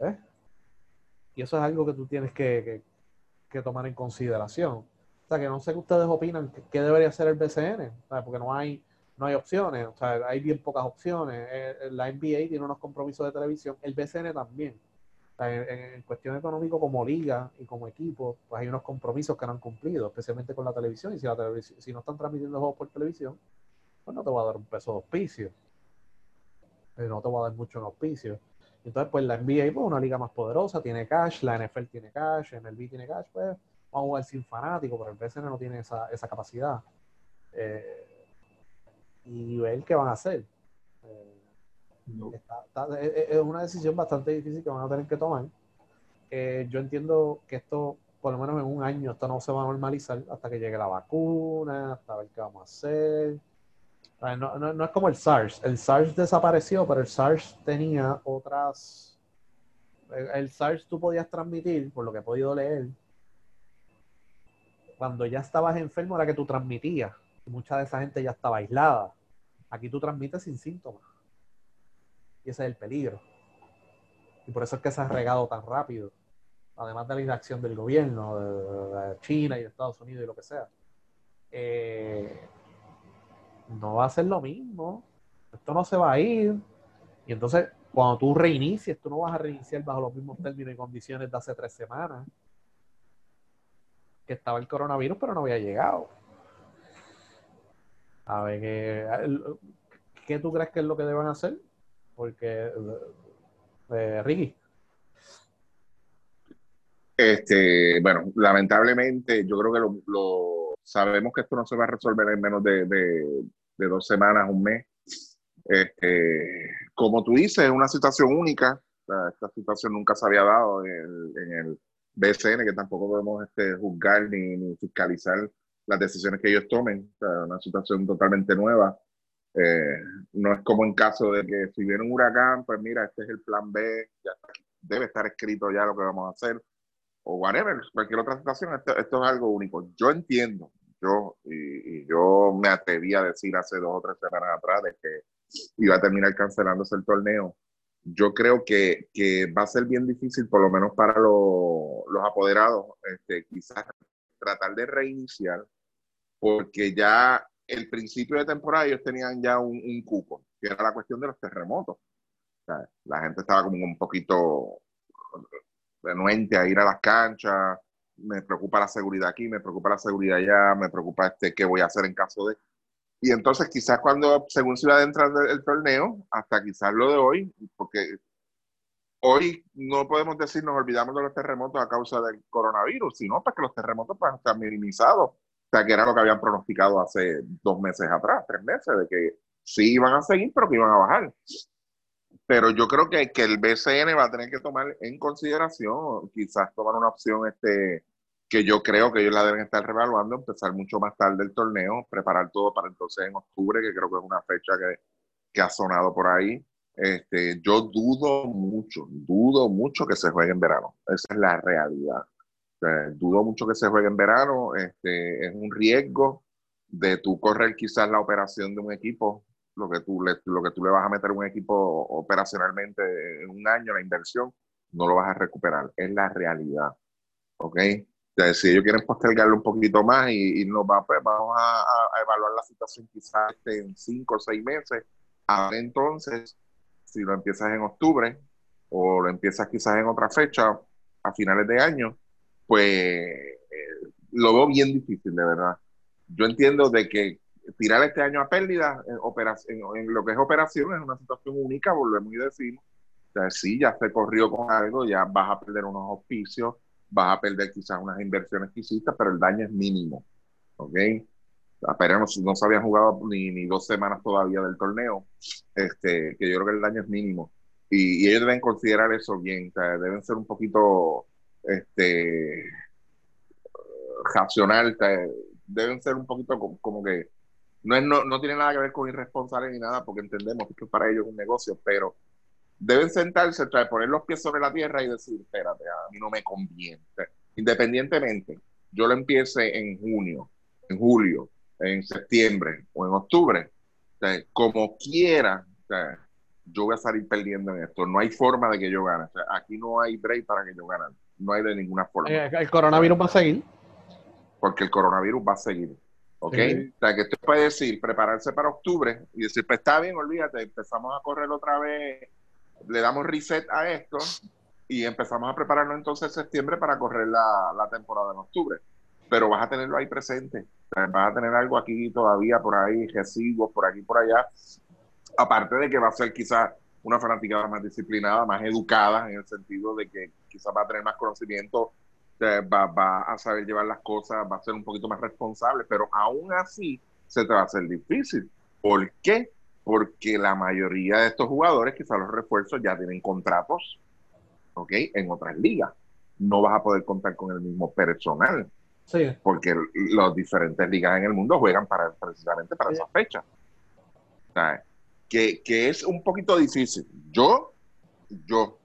¿Eh? Y eso es algo que tú tienes que, tomar en consideración. O sea, que no sé qué ustedes opinan, qué debería hacer el BCN, porque no hay, no hay opciones, o sea, hay bien pocas opciones. Eh, la NBA tiene unos compromisos de televisión, el BCN también. en, cuestión económica como liga y como equipo, pues hay unos compromisos que no han cumplido, especialmente con la televisión. Y si, la televisión, si no están transmitiendo juegos por televisión, pues no te voy a dar un peso de auspicio. Eh, no te voy a dar mucho en auspicio. Entonces, pues la NBA, pues una liga más poderosa, tiene cash, la NFL tiene cash, MLB tiene cash, pues vamos a jugar sin fanático, pero el BCN no tiene esa, esa capacidad. Eh, y ver qué van a hacer. Eh, es una decisión bastante difícil que van a tener que tomar. Eh, yo entiendo que esto, por lo menos en un año, esto no se va a normalizar hasta que llegue la vacuna, hasta ver qué vamos a hacer. No, no, es como el SARS. El SARS desapareció, pero el SARS tenía otras. El, SARS tú podías transmitir, por lo que he podido leer, cuando ya estabas enfermo era que tú transmitías. Mucha de esa gente ya estaba aislada. Aquí tú transmites sin síntomas. Y ese es el peligro. Y por eso es que se ha regado tan rápido. Además de la inacción del gobierno, de, China y de Estados Unidos y lo que sea. Eh, no va a ser lo mismo. Esto no se va a ir. Y entonces, cuando tú reinicies, tú no vas a reiniciar bajo los mismos términos y condiciones de hace tres semanas. Que estaba el coronavirus, pero no había llegado. A ver, ¿qué, tú crees que es lo que deben hacer? Porque, eh, Ricky. Este, bueno, lamentablemente, yo creo que lo, sabemos que esto no se va a resolver en menos de dos semanas, un mes. Este, como tú dices, es una situación única. Esta situación nunca se había dado en el, en el BCN, que tampoco podemos este, juzgar ni, fiscalizar las decisiones que ellos tomen. O una situación totalmente nueva. Eh, no es como en caso de que si viene un huracán, pues mira, este es el plan B, ya debe estar escrito ya lo que vamos a hacer, o whatever, cualquier otra situación, esto, esto es algo único. Yo entiendo, yo, y, yo me atreví a decir hace dos o tres semanas atrás de que iba a terminar cancelándose el torneo. Yo creo que, que va a ser bien difícil, por lo menos para los apoderados, este, quizás tratar de reiniciar, porque ya el principio de temporada ellos tenían ya un, un cupo, que era la cuestión de los terremotos. la gente estaba como un poquito renuente a ir a las canchas, me preocupa la seguridad aquí, me preocupa la seguridad allá, me preocupa este, qué voy a hacer en caso de... Y entonces quizás cuando, según se va adentrando el, torneo, hasta quizás lo de hoy, porque hoy no podemos decir nos olvidamos de los terremotos a causa del coronavirus, sino para que los terremotos pues, están minimizados. O sea, que era lo que habían pronosticado hace dos meses atrás, tres meses, de que sí iban a seguir, pero que iban a bajar. Pero yo creo que, que el BCN va a tener que tomar en consideración, quizás tomar una opción este, que yo creo que ellos la deben estar revaluando, empezar mucho más tarde el torneo, preparar todo para entonces en octubre, que creo que es una fecha que, que ha sonado por ahí. Este, yo dudo mucho, dudo mucho que se juegue en verano. Esa es la realidad. dudo mucho que se juegue en verano. Este, es un riesgo de tú correr quizás la operación de un equipo, lo que tú le, lo que tú le vas a meter a un equipo operacionalmente en un año, la inversión, no lo vas a recuperar. Es la realidad. ¿Ok? Si ellos quieren postergarlo un poquito más y, nos pues vamos a, evaluar la situación quizás este, en cinco o seis meses. A ver entonces, si lo empiezas en octubre o lo empiezas quizás en otra fecha, a finales de año, pues eh, lo veo bien difícil, de verdad. Yo entiendo de que tirar este año a pérdida en, en, lo que es operación es una situación única, volvemos y decimos. O sí, ya se corrió con algo, ya vas a perder unos auspicios, vas a perder quizás unas inversiones que hiciste, pero el daño es mínimo. ¿Ok? Apenas no, se habían jugado ni, ni, dos semanas todavía del torneo, este, que yo creo que el daño es mínimo. Y, ellos deben considerar eso bien, o sea, deben ser un poquito, este, racional, deben ser un poquito como, que no, no, no tiene nada que ver con irresponsable ni nada, porque entendemos que para ellos es un negocio, pero deben sentarse, poner los pies sobre la tierra y decir, espérate, a mí no me conviene. Independientemente, yo lo empiece en junio, en julio, en septiembre o en octubre, como quiera, yo voy a salir perdiendo en esto. No hay forma de que yo gane. aquí no hay break para que yo gane. No hay de ninguna forma. Eh, el coronavirus va a seguir. Porque el coronavirus va a seguir. ¿Ok? O sea, que esto puede decir, prepararse para octubre y decir, pues está bien, olvídate, empezamos a correr otra vez, le damos reset a esto y empezamos a prepararnos entonces en septiembre para correr la, la temporada en octubre. Pero vas a tenerlo ahí presente. vas a tener algo aquí todavía por ahí, residuos por aquí por allá, Aparte de que va a ser quizás una fanaticada más disciplinada, más educada, en el sentido de que quizás va a tener más conocimiento, va, a saber llevar las cosas, va a ser un poquito más responsable, pero aún así se te va a hacer difícil. ¿Por qué? Porque la mayoría de estos jugadores, quizás los refuerzos, ya tienen contratos, ¿ok? En otras ligas. No vas a poder contar con el mismo personal. Sí. Porque las diferentes ligas en el mundo juegan para precisamente para esa fecha. ¿Sabes? que, es un poquito difícil. Yo, yo,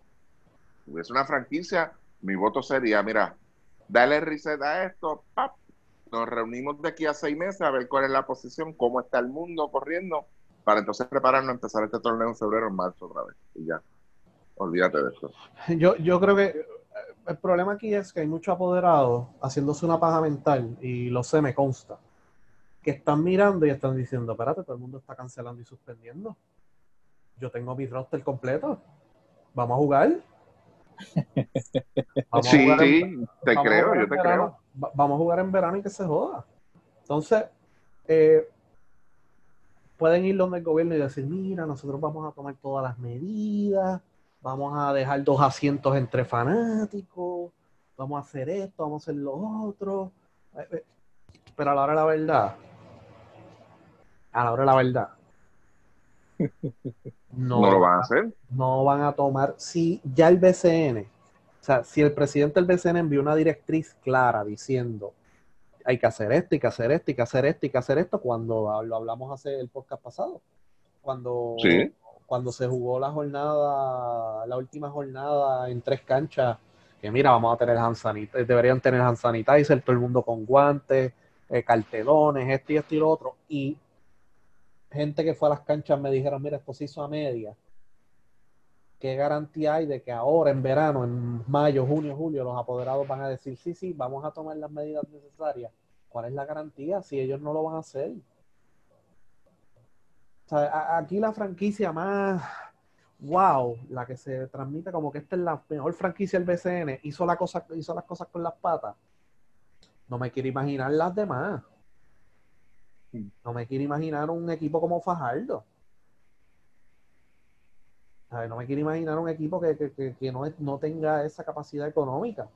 es una franquicia, mi voto sería, mira, dale reset a esto, nos reunimos de aquí a seis meses a ver cuál es la posición, cómo está el mundo corriendo, para entonces prepararnos a empezar este torneo en febrero o en marzo otra vez. Y ya, olvídate de eso. Yo, yo creo que eh, el problema aquí es que hay muchos apoderados haciéndose una paja mental, y lo sé, me consta que están mirando y están diciendo, espérate, todo el mundo está cancelando y suspendiendo. Yo tengo mi roster completo. Vamos a jugar. sí, te creo, yo te creo. vamos a jugar en verano y que se joda. Entonces, eh, pueden ir donde el gobierno y decir, mira, nosotros vamos a tomar todas las medidas, vamos a dejar dos asientos entre fanáticos, vamos a hacer esto, vamos a hacer lo otro. Eh, eh, pero a la hora de la verdad, a la hora de la verdad. No, lo van a hacer. No van a tomar. Si ya el BCN, o sea, si el presidente del BCN envió una directriz clara diciendo hay que hacer esto, hay que hacer esto, hay que hacer esto, hay que hacer esto, cuando lo hablamos hace el podcast pasado, cuando, cuando se jugó la jornada, la última jornada en tres canchas, que mira, vamos a tener hand deberían tener hand sanitizer, todo el mundo con guantes, eh, cartelones, esto y esto y lo otro, y gente que fue a las canchas me dijeron, mira, esto se hizo a media. ¿Qué garantía hay de que ahora en verano, en mayo, junio, julio, los apoderados van a decir, sí, sí, vamos a tomar las medidas necesarias? ¿Cuál es la garantía si ellos no lo van a hacer? aquí la franquicia más wow, la que se transmite como que esta es la mejor franquicia del BCN, hizo, la cosa, hizo las cosas con las patas. No me quiero imaginar las demás. No me quiero imaginar un equipo como Fajardo. No me quiero imaginar un equipo que, no, no, tenga esa capacidad económica.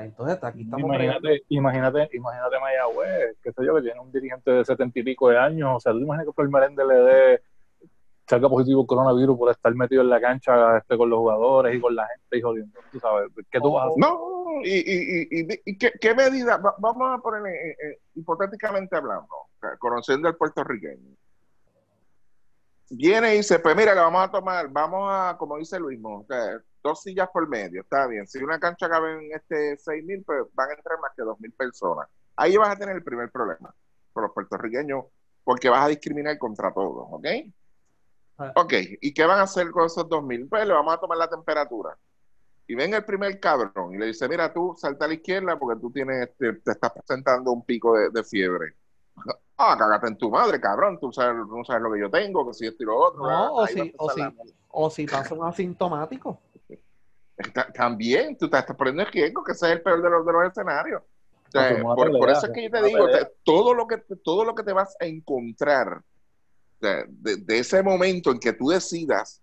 Entonces, aquí estamos. Imagínate, imagínate, imagínate Mayagüez, qué sé yo, que tiene un dirigente de setenta y pico de años. O sea, tú imaginas que el Merende le dé salga positivo el coronavirus por estar metido en la cancha este, con los jugadores y con la gente y jodiendo. ¿Tú sabes? ¿Qué tú vas a hacer? No, y, y, y, y ¿qué, qué medida? vamos a poner, eh, eh, hipotéticamente hablando, conociendo al puertorriqueño. Viene y dice, pues mira, le vamos a tomar, vamos a, como dice Luis, dos sillas por medio, está bien. Si una cancha cabe en este seis mil, pues van a entrar más que dos mil personas. Ahí vas a tener el primer problema con los puertorriqueños, porque vas a discriminar contra todos, ¿ok? Ah. Ok, ¿y qué van a hacer con esos 2000? Pues le vamos a tomar la temperatura. Y ven el primer cabrón y le dice, mira, tú salta a la izquierda porque tú tienes, te, estás presentando un pico de, fiebre. Ah, cágate en tu madre, cabrón, tú sabes, no sabes lo que yo tengo, que si esto y lo otro. No, o si, o, si, o si pasa un asintomático. también, tú te estás poniendo en riesgo, que ese es el peor de los, de los escenarios. por, eso es que yo te digo, todo, lo que, todo lo que te vas a encontrar de, ese momento en que tú decidas,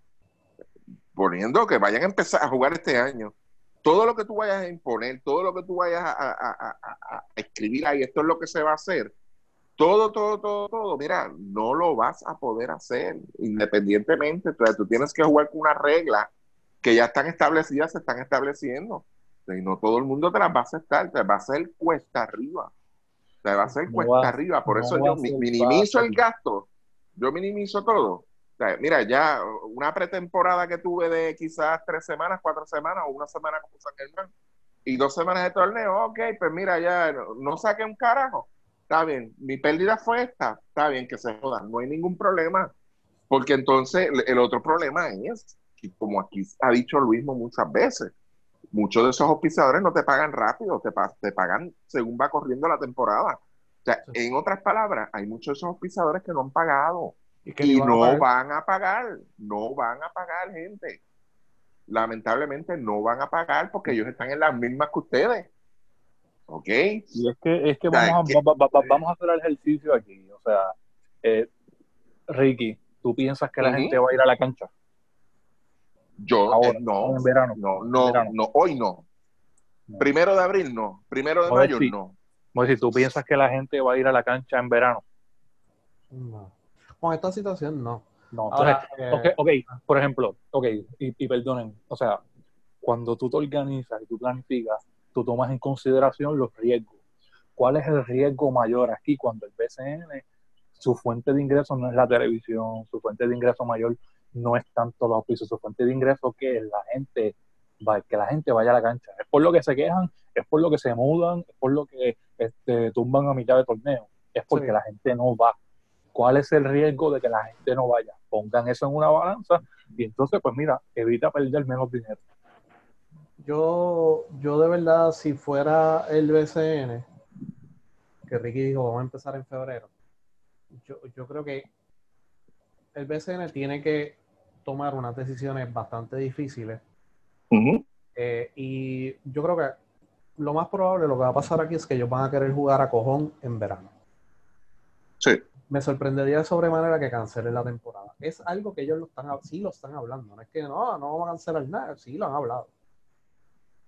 poniendo que vayan a empezar a jugar este año, todo lo que tú vayas a imponer, todo lo que tú vayas a, escribir ahí, esto es lo que se va a hacer, todo, todo, todo, todo, mira, no lo vas a poder hacer independientemente. Entonces, tú tienes que jugar con una regla que ya están establecidas, se están estableciendo. Y no todo el mundo te las va a aceptar, te va a hacer cuesta arriba. Te va a hacer No cuesta va- arriba. Por no eso yo minimizo fácil. el gasto. Yo minimizo todo. O sea, mira, ya una pretemporada que tuve de quizás tres semanas, cuatro semanas o una semana como San Germán y dos semanas de torneo, ok, pues mira, ya no, no saqué un carajo. Está bien, mi pérdida fue esta, está bien que se jodan, no hay ningún problema. Porque entonces el- otro problema es, que como aquí ha dicho Luismo muchas veces, muchos de esos auspiciadores no te pagan rápido, te, te pagan según va corriendo la temporada. O sea, Sí. en otras palabras, hay muchos de esos auspiciadores que no han pagado que y van a no van a pagar, no van a pagar, gente. Lamentablemente no van a pagar porque ellos están en las mismas que ustedes. ¿Ok? Y es que, es que vamos, que- a, va- va- va- vamos a hacer el ejercicio aquí. O sea, eh, Ricky, ¿tú piensas que la gente va a ir a la cancha? Yo Ahora, eh, no, en verano. no, no, En verano. no, hoy no. No. Primero de abril no, primero de mayo no. Si tú piensas que la gente va a ir a la cancha en verano. No. Con esta situación, no. No, Ahora, entonces, eh, ok, ok, por ejemplo, ok, y, y perdonen, o sea, cuando tú te organizas y tú planificas, tú tomas en consideración los riesgos. ¿Cuál es el riesgo mayor aquí cuando el BCN, su fuente de ingreso no es la televisión, su fuente de ingreso mayor no es tanto los auspicios, su fuente de ingreso que la gente, va- que la gente vaya a la cancha. Es por lo que se quejan, es por lo que se mudan, es por lo que este, tumban a mitad de torneo, es porque Sí. la gente no va. ¿Cuál es el riesgo de que la gente no vaya? Pongan eso en una balanza y entonces, pues mira, evita perder menos dinero. Yo, yo de verdad, si fuera el BCN, que Ricky dijo, vamos a empezar en febrero, yo, yo creo que el BCN tiene que tomar unas decisiones bastante difíciles eh, y yo creo que lo más probable, lo que va a pasar aquí es que ellos van a querer jugar a cojón en verano. Sí. Me sorprendería de sobremanera que cancelen la temporada. Es algo que ellos lo están, sí lo están hablando. No es que no, no vamos a cancelar nada. Sí lo han hablado.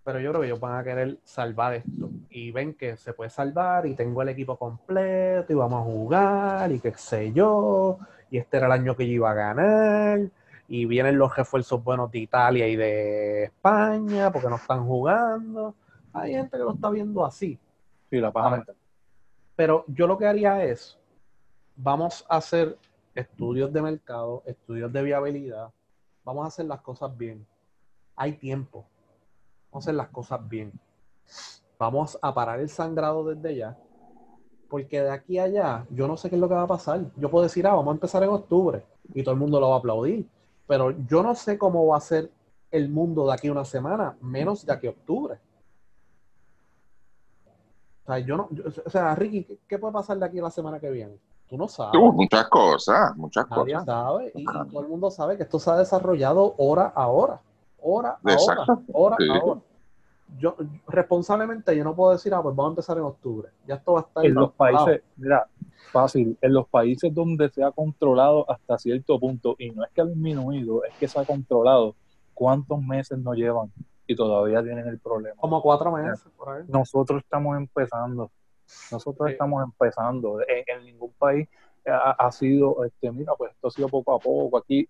Pero yo creo que ellos van a querer salvar esto. Y ven que se puede salvar y tengo el equipo completo y vamos a jugar y qué sé yo. Y este era el año que yo iba a ganar. Y vienen los refuerzos buenos de Italia y de España porque no están jugando. Hay gente que lo está viendo así. Sí, la paja. Pero yo lo que haría es, vamos a hacer estudios de mercado, estudios de viabilidad, vamos a hacer las cosas bien. Hay tiempo. Vamos a hacer las cosas bien. Vamos a parar el sangrado desde ya. Porque de aquí a allá, yo no sé qué es lo que va a pasar. Yo puedo decir, ah, vamos a empezar en octubre y todo el mundo lo va a aplaudir. Pero yo no sé cómo va a ser el mundo de aquí a una semana, menos de aquí a octubre. O sea, yo no, yo- o sea, Ricky, ¿qué, qué puede pasar de aquí a la semana que viene? Tú no sabes. Uh, muchas cosas, muchas Nadie cosas. sabe y, y todo el mundo sabe que esto se ha desarrollado hora a hora, hora a Exacto. hora, hora Sí. a hora. Yo, responsablemente, yo no puedo decir, ah, pues vamos a empezar en octubre. Ya esto va a estar En los países, mira, fácil, en los países donde se ha controlado hasta cierto punto, y no es que ha disminuido, es que se ha controlado, ¿cuántos meses nos llevan? Y todavía tienen el problema. como cuatro meses por ahí. nosotros estamos empezando. Nosotros Sí. estamos empezando. En, en ningún país ha, ha sido, este, mira, pues esto ha sido poco a poco. Aquí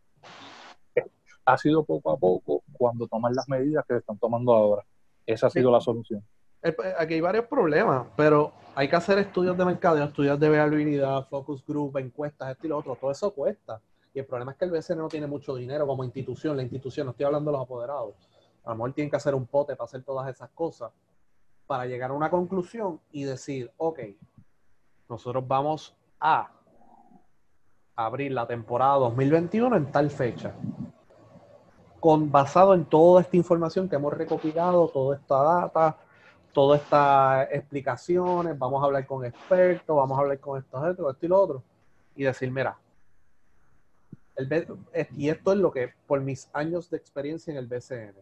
ha sido poco a poco cuando toman las medidas que se están tomando ahora. Esa ha Sí. sido la solución. El- Aquí hay varios problemas, pero hay que hacer estudios de mercado, estudios de viabilidad, focus group, encuestas, esto y lo otro. Todo eso cuesta. Y el problema es que el BCN no tiene mucho dinero como institución. La institución, no estoy hablando de los apoderados. A lo mejor tienen que hacer un pote para hacer todas esas cosas, para llegar a una conclusión y decir, ok, nosotros vamos a abrir la temporada 2021 en tal fecha. Con, basado en toda esta información que hemos recopilado, toda esta data, todas estas explicaciones, vamos a hablar con expertos, vamos a hablar con estos, esto, y lo otro, y decir, mira, el y esto es lo que, por mis años de experiencia en el BCN,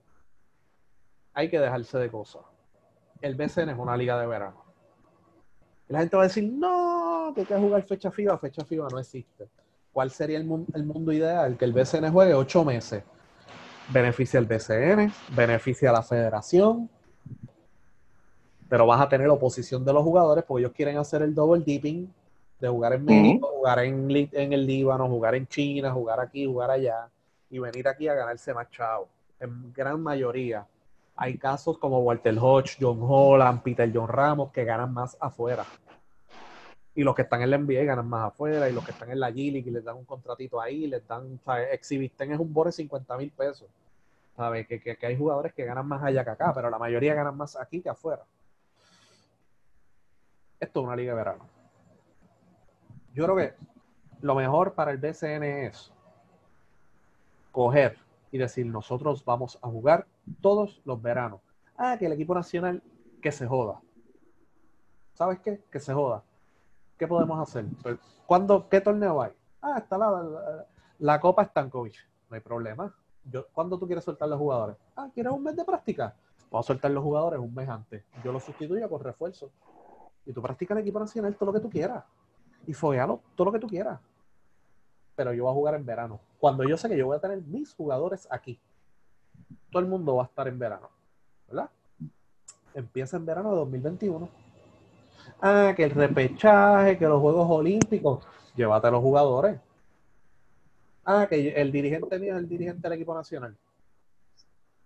hay que dejarse de cosas. El BCN es una liga de verano. La gente va a decir, no, que hay que jugar fecha FIBA, fecha FIBA no existe. ¿Cuál sería el, el mundo ideal? Que el BCN juegue ocho meses. Beneficia al BCN, beneficia a la federación, pero vas a tener oposición de los jugadores porque ellos quieren hacer el double dipping de jugar en México, jugar en, en el Líbano, jugar en China, jugar aquí, jugar allá y venir aquí a ganarse más chavo. En gran mayoría Hay casos como Walter Hodge, John Holland, Peter John Ramos que ganan más afuera. Y los que están en la NBA ganan más afuera. Y los que están en la G League les dan un contratito ahí, les dan, ¿sabes? Exhibisten es un bono de 50 mil pesos. ¿Sabes? Que, que, que, hay jugadores que ganan más allá que acá, pero la mayoría ganan más aquí que afuera. Esto es una liga de verano. Yo creo que lo mejor para el BCN es coger y decir, nosotros vamos a jugar todos los veranos. Ah, que el equipo nacional, que se joda. ¿Sabes qué? Que se joda. ¿Qué podemos hacer? Pues, ¿Cuándo, ¿Qué torneo hay? Ah, está la, la, Copa Stankovic. No hay problema. Yo, ¿Cuándo tú quieres soltar los jugadores? Ah, ¿quieres un mes de práctica? Vamos a soltar los jugadores un mes antes. Yo los sustituyo con refuerzo. Y tú practicas el equipo nacional todo lo que tú quieras. Y foguealo todo lo que tú quieras. Pero yo voy a jugar en verano. Cuando yo sé que yo voy a tener mis jugadores aquí. Todo el mundo va a estar en verano. ¿Verdad? Empieza en verano de 2021. Ah, que el repechaje, que los Juegos Olímpicos. Llévate a los jugadores. Ah, que el dirigente mío es el dirigente del equipo nacional.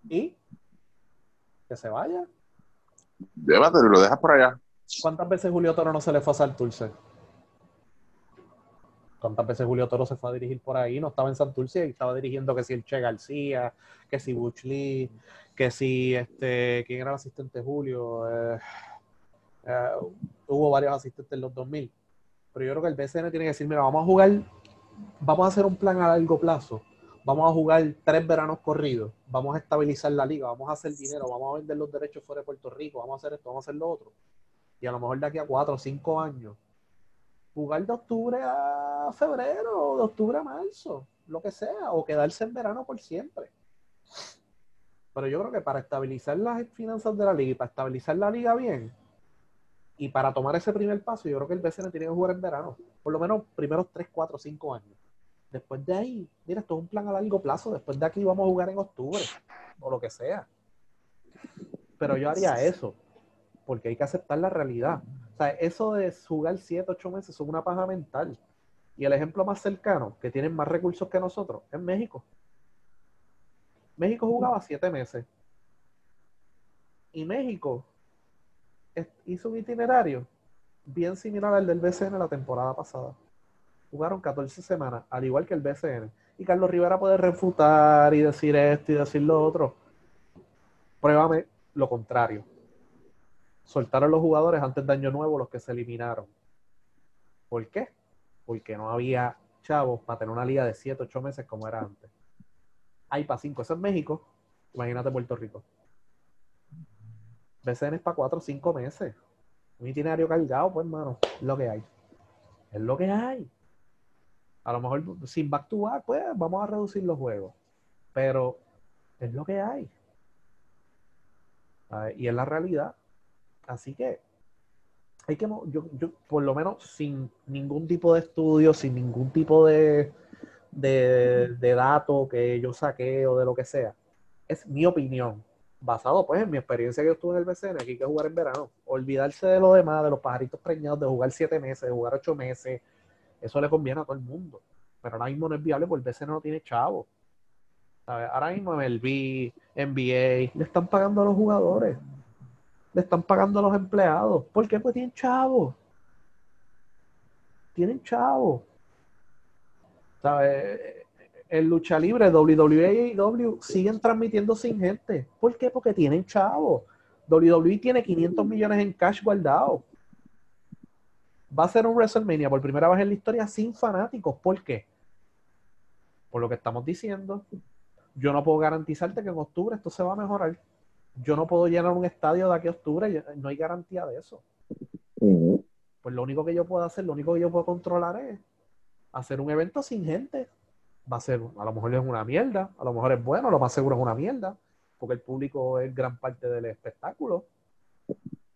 ¿Y? Que se vaya. Llévatelo y lo dejas por allá. ¿Cuántas veces Julio Toro no se le fue a Santurce? ¿Cuántas veces Julio Toro se fue a dirigir por ahí? No estaba en Santurce y estaba dirigiendo que si el Che García, que si Butch Lee, que si este, ¿quién era el asistente Julio? Eh, eh, hubo varios asistentes en los 2000. Pero yo creo que el BCN tiene que decir, mira, vamos a jugar, vamos a hacer un plan a largo plazo. Vamos a jugar tres veranos corridos, vamos a estabilizar la liga, vamos a hacer dinero, vamos a vender los derechos fuera de Puerto Rico, vamos a hacer esto, vamos a hacer lo otro y a lo mejor de aquí a cuatro o cinco años, jugar de octubre a febrero, de octubre a marzo, lo que sea, o quedarse en verano por siempre. Pero yo creo que para estabilizar las finanzas de la liga y para estabilizar la liga bien, y para tomar ese primer paso, yo creo que el BCN tiene que jugar en verano, por lo menos primeros tres, cuatro, cinco años. Después de ahí, mira, esto es un plan a largo plazo, después de aquí vamos a jugar en octubre, o lo que sea. Pero yo haría eso porque hay que aceptar la realidad. O sea, eso de jugar 7, 8 meses es una paja mental. Y el ejemplo más cercano, que tienen más recursos que nosotros, es México. México jugaba 7 meses. Y México hizo un itinerario bien similar al del BCN la temporada pasada. Jugaron 14 semanas, al igual que el BCN. Y Carlos Rivera puede refutar y decir esto y decir lo otro. Pruébame lo contrario soltaron los jugadores antes de Año Nuevo, los que se eliminaron. ¿Por qué? Porque no había chavos para tener una liga de 7, 8 meses como era antes. Hay para 5, eso es México. Imagínate Puerto Rico. BCN es para 4 o 5 meses. Un itinerario cargado, pues, hermano, es lo que hay. Es lo que hay. A lo mejor sin back to back, pues, vamos a reducir los juegos. Pero es lo que hay. Y es la realidad. Así que hay que, yo, yo, por lo menos sin ningún tipo de estudio, sin ningún tipo de, de, de dato que yo saqué o de lo que sea, es mi opinión, basado pues en mi experiencia que yo estuve en el BCN, aquí que jugar en verano, olvidarse de lo demás, de los pajaritos preñados, de jugar siete meses, de jugar ocho meses, eso le conviene a todo el mundo, pero ahora mismo no es viable porque el BCN no tiene chavo. Ahora mismo en el B, NBA, le están pagando a los jugadores le están pagando a los empleados. ¿Por qué? Pues tienen chavos. Tienen chavos. ¿Sabes? En lucha libre, WWE y W siguen transmitiendo sin gente. ¿Por qué? Porque tienen chavos. WWE tiene 500 millones en cash guardado. Va a ser un WrestleMania por primera vez en la historia sin fanáticos. ¿Por qué? Por lo que estamos diciendo. Yo no puedo garantizarte que en octubre esto se va a mejorar yo no puedo llenar un estadio de aquí a octubre, no hay garantía de eso. Pues lo único que yo puedo hacer, lo único que yo puedo controlar es hacer un evento sin gente. Va a ser, a lo mejor es una mierda, a lo mejor es bueno, lo más seguro es una mierda, porque el público es gran parte del espectáculo.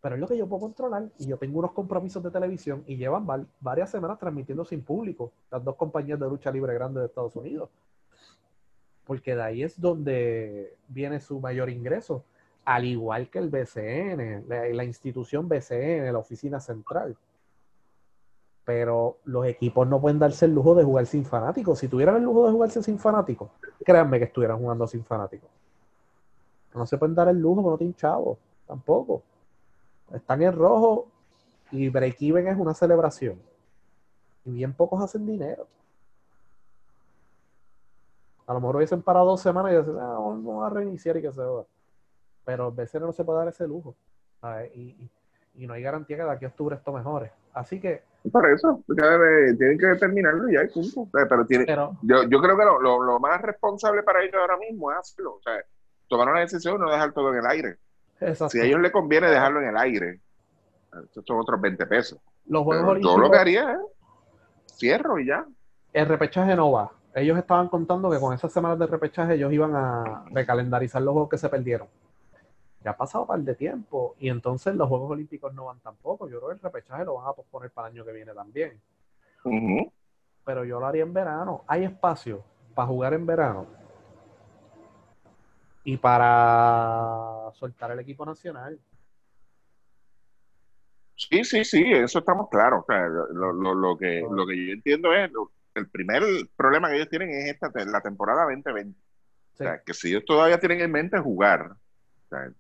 Pero es lo que yo puedo controlar. Y yo tengo unos compromisos de televisión y llevan varias semanas transmitiendo sin público, las dos compañías de lucha libre grandes de Estados Unidos. Porque de ahí es donde viene su mayor ingreso al igual que el BCN, la, institución BCN, la oficina central. Pero los equipos no pueden darse el lujo de jugar sin fanáticos. Si tuvieran el lujo de jugarse sin fanáticos, créanme que estuvieran jugando sin fanáticos. No se pueden dar el lujo, no tienen chavo, tampoco. Están en rojo y break-even es una celebración. Y bien pocos hacen dinero. A lo mejor hubiesen parado dos semanas y dicen, ah, vamos a reiniciar y que se va. Pero a veces no se puede dar ese lujo. Y, y, no hay garantía que de aquí a octubre esto mejore. Así que. Por eso, tienen que determinarlo ya, punto. Pero, tiene, yo, yo creo que lo, lo, lo, más responsable para ellos ahora mismo es hacerlo. O sea, tomar una decisión y no dejar todo en el aire. Si a ellos les conviene dejarlo en el aire, estos son otros 20 pesos. Los Juegos Todo lo que haría es cierro y ya. El repechaje no va. Ellos estaban contando que con esas semanas de repechaje ellos iban a recalendarizar los juegos que se perdieron. Ya ha pasado un par de tiempo y entonces los Juegos Olímpicos no van tampoco. Yo creo que el repechaje lo van a posponer para el año que viene también. Pero yo lo haría en verano. Hay espacio para jugar en verano y para soltar el equipo nacional. Sí, sí, sí, eso estamos claros. lo, que, lo que yo entiendo es, el primer problema que ellos tienen es esta, la temporada 2020. O sea, que si ellos todavía tienen en mente jugar,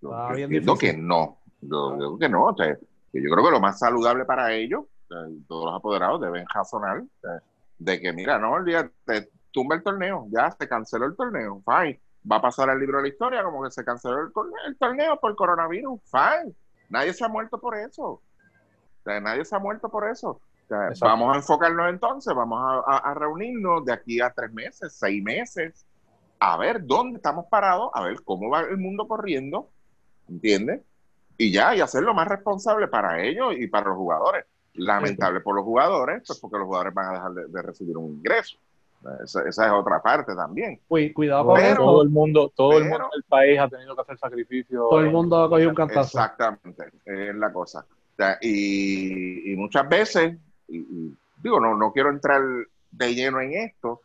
yo, entiendo que no. Yo, digo que no. O sea, yo creo que lo más saludable para ellos, todos los apoderados deben razonar de que, mira, no, el día te tumba el torneo, ya se canceló el torneo, fine va a pasar al libro de la historia como que se canceló el, torneo por coronavirus. Fine. Nadie se ha muerto por eso. nadie se ha muerto por eso. vamos a enfocarnos entonces, vamos a, reunirnos de aquí a tres meses, seis meses, a ver dónde estamos parados, a ver cómo va el mundo corriendo, ¿entiendes? Y ya, y hacerlo más responsable para ellos y para los jugadores. Lamentable por los jugadores, pues porque los jugadores van a dejar de recibir un ingreso. Esa, es otra parte también. cuidado con Todo el mundo, todo el mundo del país ha tenido que hacer sacrificios. Todo el mundo ha cogido un cantazo. Exactamente, es la cosa. y, muchas veces, digo, no, no quiero entrar de lleno en esto,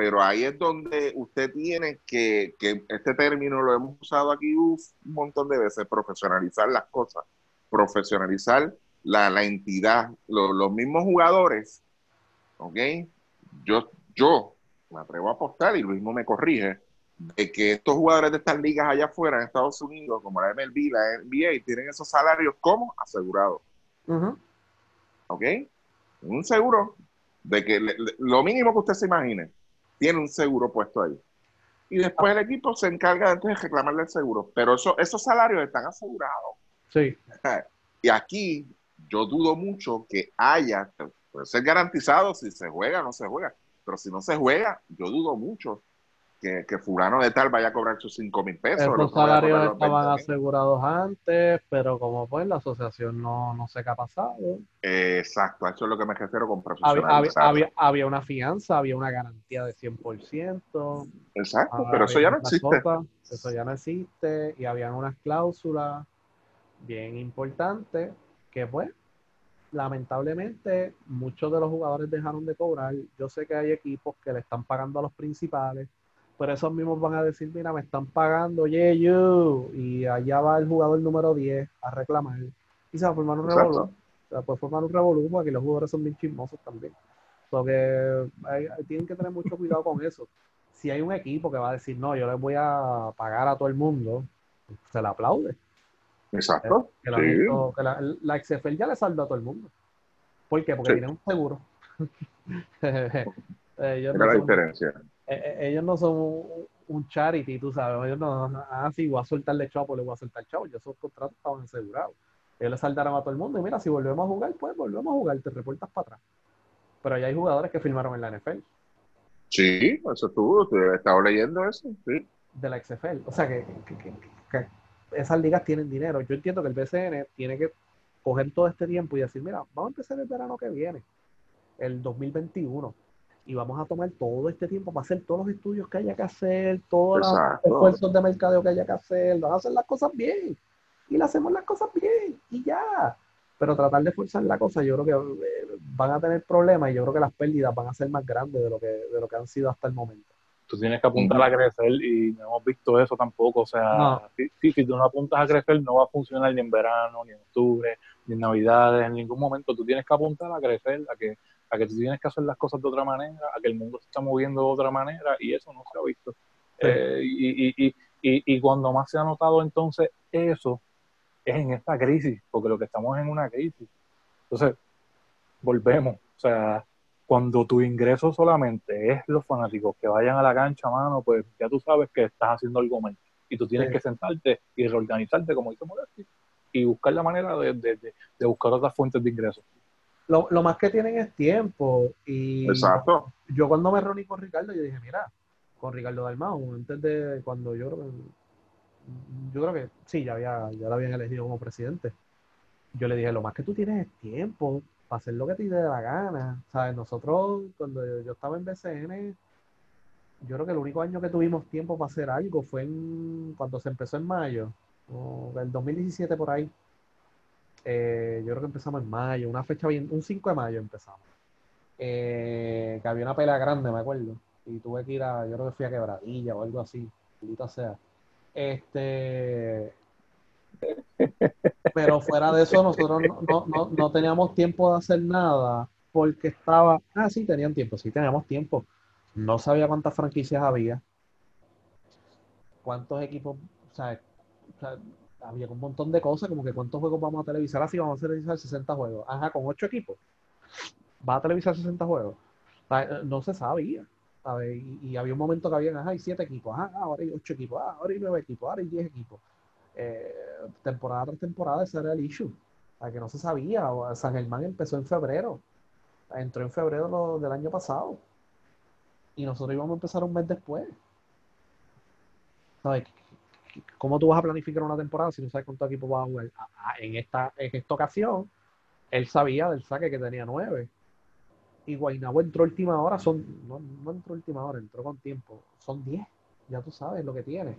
pero ahí es donde usted tiene que, que este término lo hemos usado aquí un montón de veces, profesionalizar las cosas, profesionalizar la, la entidad, los mismos jugadores, ¿ok? Yo, yo me atrevo a apostar, y lo mismo me corrige, de que estos jugadores de estas ligas allá afuera en Estados Unidos, como la MLB, la NBA, tienen esos salarios como asegurados. ¿Ok? Un seguro de que lo mínimo que usted se imagine, tiene un seguro puesto ahí. Y después el equipo se encarga de reclamarle el seguro. Pero eso, esos salarios están asegurados. Sí. Y aquí yo dudo mucho que haya, puede ser garantizado si se juega o no se juega, pero si no se juega, yo dudo mucho que, que fulano de tal vaya a cobrar sus 5 mil pesos. Los salarios estaban asegurados antes, pero como pues la asociación no, no sé qué ha pasado. exacto, eso es lo que me refiero con profesionales. Había, había, una fianza, había una garantía de 100%. Exacto, pero eso ya no existe. eso ya no existe y habían unas cláusulas bien importantes que pues lamentablemente muchos de los jugadores dejaron de cobrar. Yo sé que hay equipos que le están pagando a los principales, pero esos mismos van a decir, mira, me están pagando, yeah, you. Y allá va el jugador número 10 a reclamar. Y se va a formar un revolú. Se puede formar un revolú porque los jugadores son bien chismosos también. Porque tienen que tener mucho cuidado con eso. Si hay un equipo que va a decir, no, yo les voy a pagar a todo el mundo, se le aplaude. Exacto. Que, la, XFL ya le saldó a todo el mundo. ¿Por qué? Porque tienen un seguro. ellos no la diferencia. Eh, eh, ellos no son un, charity, tú sabes. Ellos no, ah, sí, voy a soltarle chavo, le voy a soltar chavo. Yo esos contratos estaban asegurados. Ellos le saldaron a todo el mundo. Y mira, si volvemos a jugar, pues volvemos a jugar, te reportas para atrás. Pero ya hay jugadores que firmaron en la NFL. Sí, eso estuvo, he estado leyendo eso, sí. De la XFL. O sea que, que esas ligas tienen dinero. Yo entiendo que el BCN tiene que coger todo este tiempo y decir, mira, vamos a empezar el verano que viene, el 2021, y vamos a tomar todo este tiempo para hacer todos los estudios que haya que hacer, todos los esfuerzos de mercadeo que haya que hacer, vamos a hacer las cosas bien, y le hacemos las cosas bien, y ya. Pero tratar de forzar la cosa, yo creo que eh, van a tener problemas y yo creo que las pérdidas van a ser más grandes de lo que, de lo que han sido hasta el momento tú tienes que apuntar a crecer y no hemos visto eso tampoco. O sea, si, si, tú no apuntas a crecer, no va a funcionar ni en verano, ni en octubre, ni en Navidades, en ningún momento. Tú tienes que apuntar a crecer, a que, a que tú tienes que hacer las cosas de otra manera, a que el mundo se está moviendo de otra manera y eso no se ha visto. Eh, y, y, Y, y cuando más se ha notado entonces eso es en esta crisis, porque lo que estamos en una crisis. Entonces, volvemos. O sea, cuando tu ingreso solamente es los fanáticos que vayan a la cancha, mano, pues ya tú sabes que estás haciendo algo mal. Y tú tienes que sentarte y reorganizarte, como dice Modesti, y buscar la manera de, de, de, buscar otras fuentes de ingresos. Lo, lo, más que tienen es tiempo. Y Exacto. Yo cuando me reuní con Ricardo, yo dije, mira, con Ricardo Dalmau, antes de cuando yo yo creo que sí, ya había, ya lo habían elegido como presidente. Yo le dije, lo más que tú tienes es tiempo para hacer lo que te dé la gana. ¿Sabes? Nosotros, cuando yo, estaba en BCN, yo creo que el único año que tuvimos tiempo para hacer algo fue en, cuando se empezó en mayo, o el 2017 por ahí. Eh, yo creo que empezamos en mayo, una fecha bien, un 5 de mayo empezamos. Eh, que había una pelea grande, me acuerdo. Y tuve que ir a, yo creo que fui a Quebradilla o algo así, sea. Este, pero fuera de eso, nosotros no, no, no, teníamos tiempo de hacer nada porque estaba. Ah, sí, tenían tiempo, sí, teníamos tiempo. No sabía cuántas franquicias había, cuántos equipos, o sea, había un montón de cosas, como que cuántos juegos vamos a televisar. Así vamos a televisar 60 juegos. Ajá, con 8 equipos. Va a televisar 60 juegos. no se sabía. Y, había un momento que había, ajá, hay 7 equipos, ajá, ahora hay 8 equipos, ahora hay 9 equipos, ahora hay 10 equipos. Eh, temporada tras temporada ese era el issue. que no se sabía. San Germán empezó en febrero. Entró en febrero del año pasado. Y nosotros íbamos a empezar un mes después. ¿Sabes? ¿Cómo tú vas a planificar una temporada si no sabes cuántos equipos vas a jugar? En esta, en esta ocasión, él sabía del saque que tenía nueve. Y Guaynabo entró última hora, son, no, no entró última hora, entró con tiempo. Son diez. Ya tú sabes lo que tiene.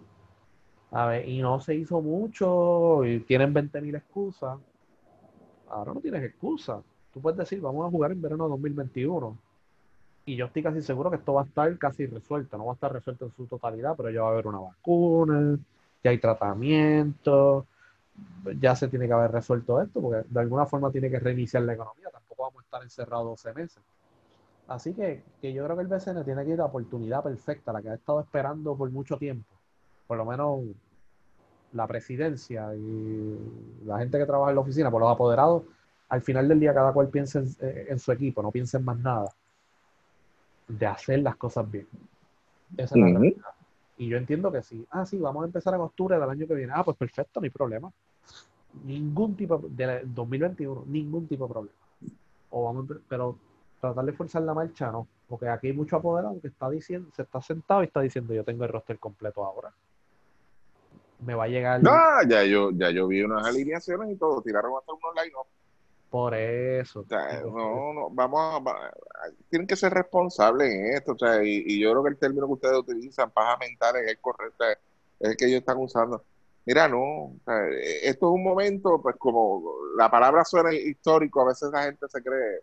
A ver, y no se hizo mucho, y tienen 20.000 excusas. Ahora no tienes excusa. Tú puedes decir, vamos a jugar en verano 2021. Y yo estoy casi seguro que esto va a estar casi resuelto. No va a estar resuelto en su totalidad, pero ya va a haber una vacuna, ya hay tratamiento, ya se tiene que haber resuelto esto, porque de alguna forma tiene que reiniciar la economía. Tampoco vamos a estar encerrados 12 meses. Así que, que yo creo que el BCN tiene que ir la oportunidad perfecta, la que ha estado esperando por mucho tiempo por lo menos la presidencia y la gente que trabaja en la oficina, por los apoderados, al final del día cada cual piensa en, eh, su equipo, no piensa en más nada, de hacer las cosas bien. Esa es la realidad. Y yo entiendo que sí. Ah, sí, vamos a empezar en octubre del año que viene. Ah, pues perfecto, no hay problema. Ningún tipo de 2021, ningún tipo de problema. O vamos, pero tratar de forzar la marcha, no. Porque aquí hay mucho apoderado que está diciendo, se está sentado y está diciendo yo tengo el roster completo ahora me va a llegar. No, ya yo, ya yo vi unas alineaciones y todo, tiraron hasta unos line Por eso. no, no, vamos a, tienen que ser responsables en esto, o sea, y, yo creo que el término que ustedes utilizan, paja mental, es el correcto, es el que ellos están usando. Mira, no, esto es un momento, pues como la palabra suena histórico, a veces la gente se cree,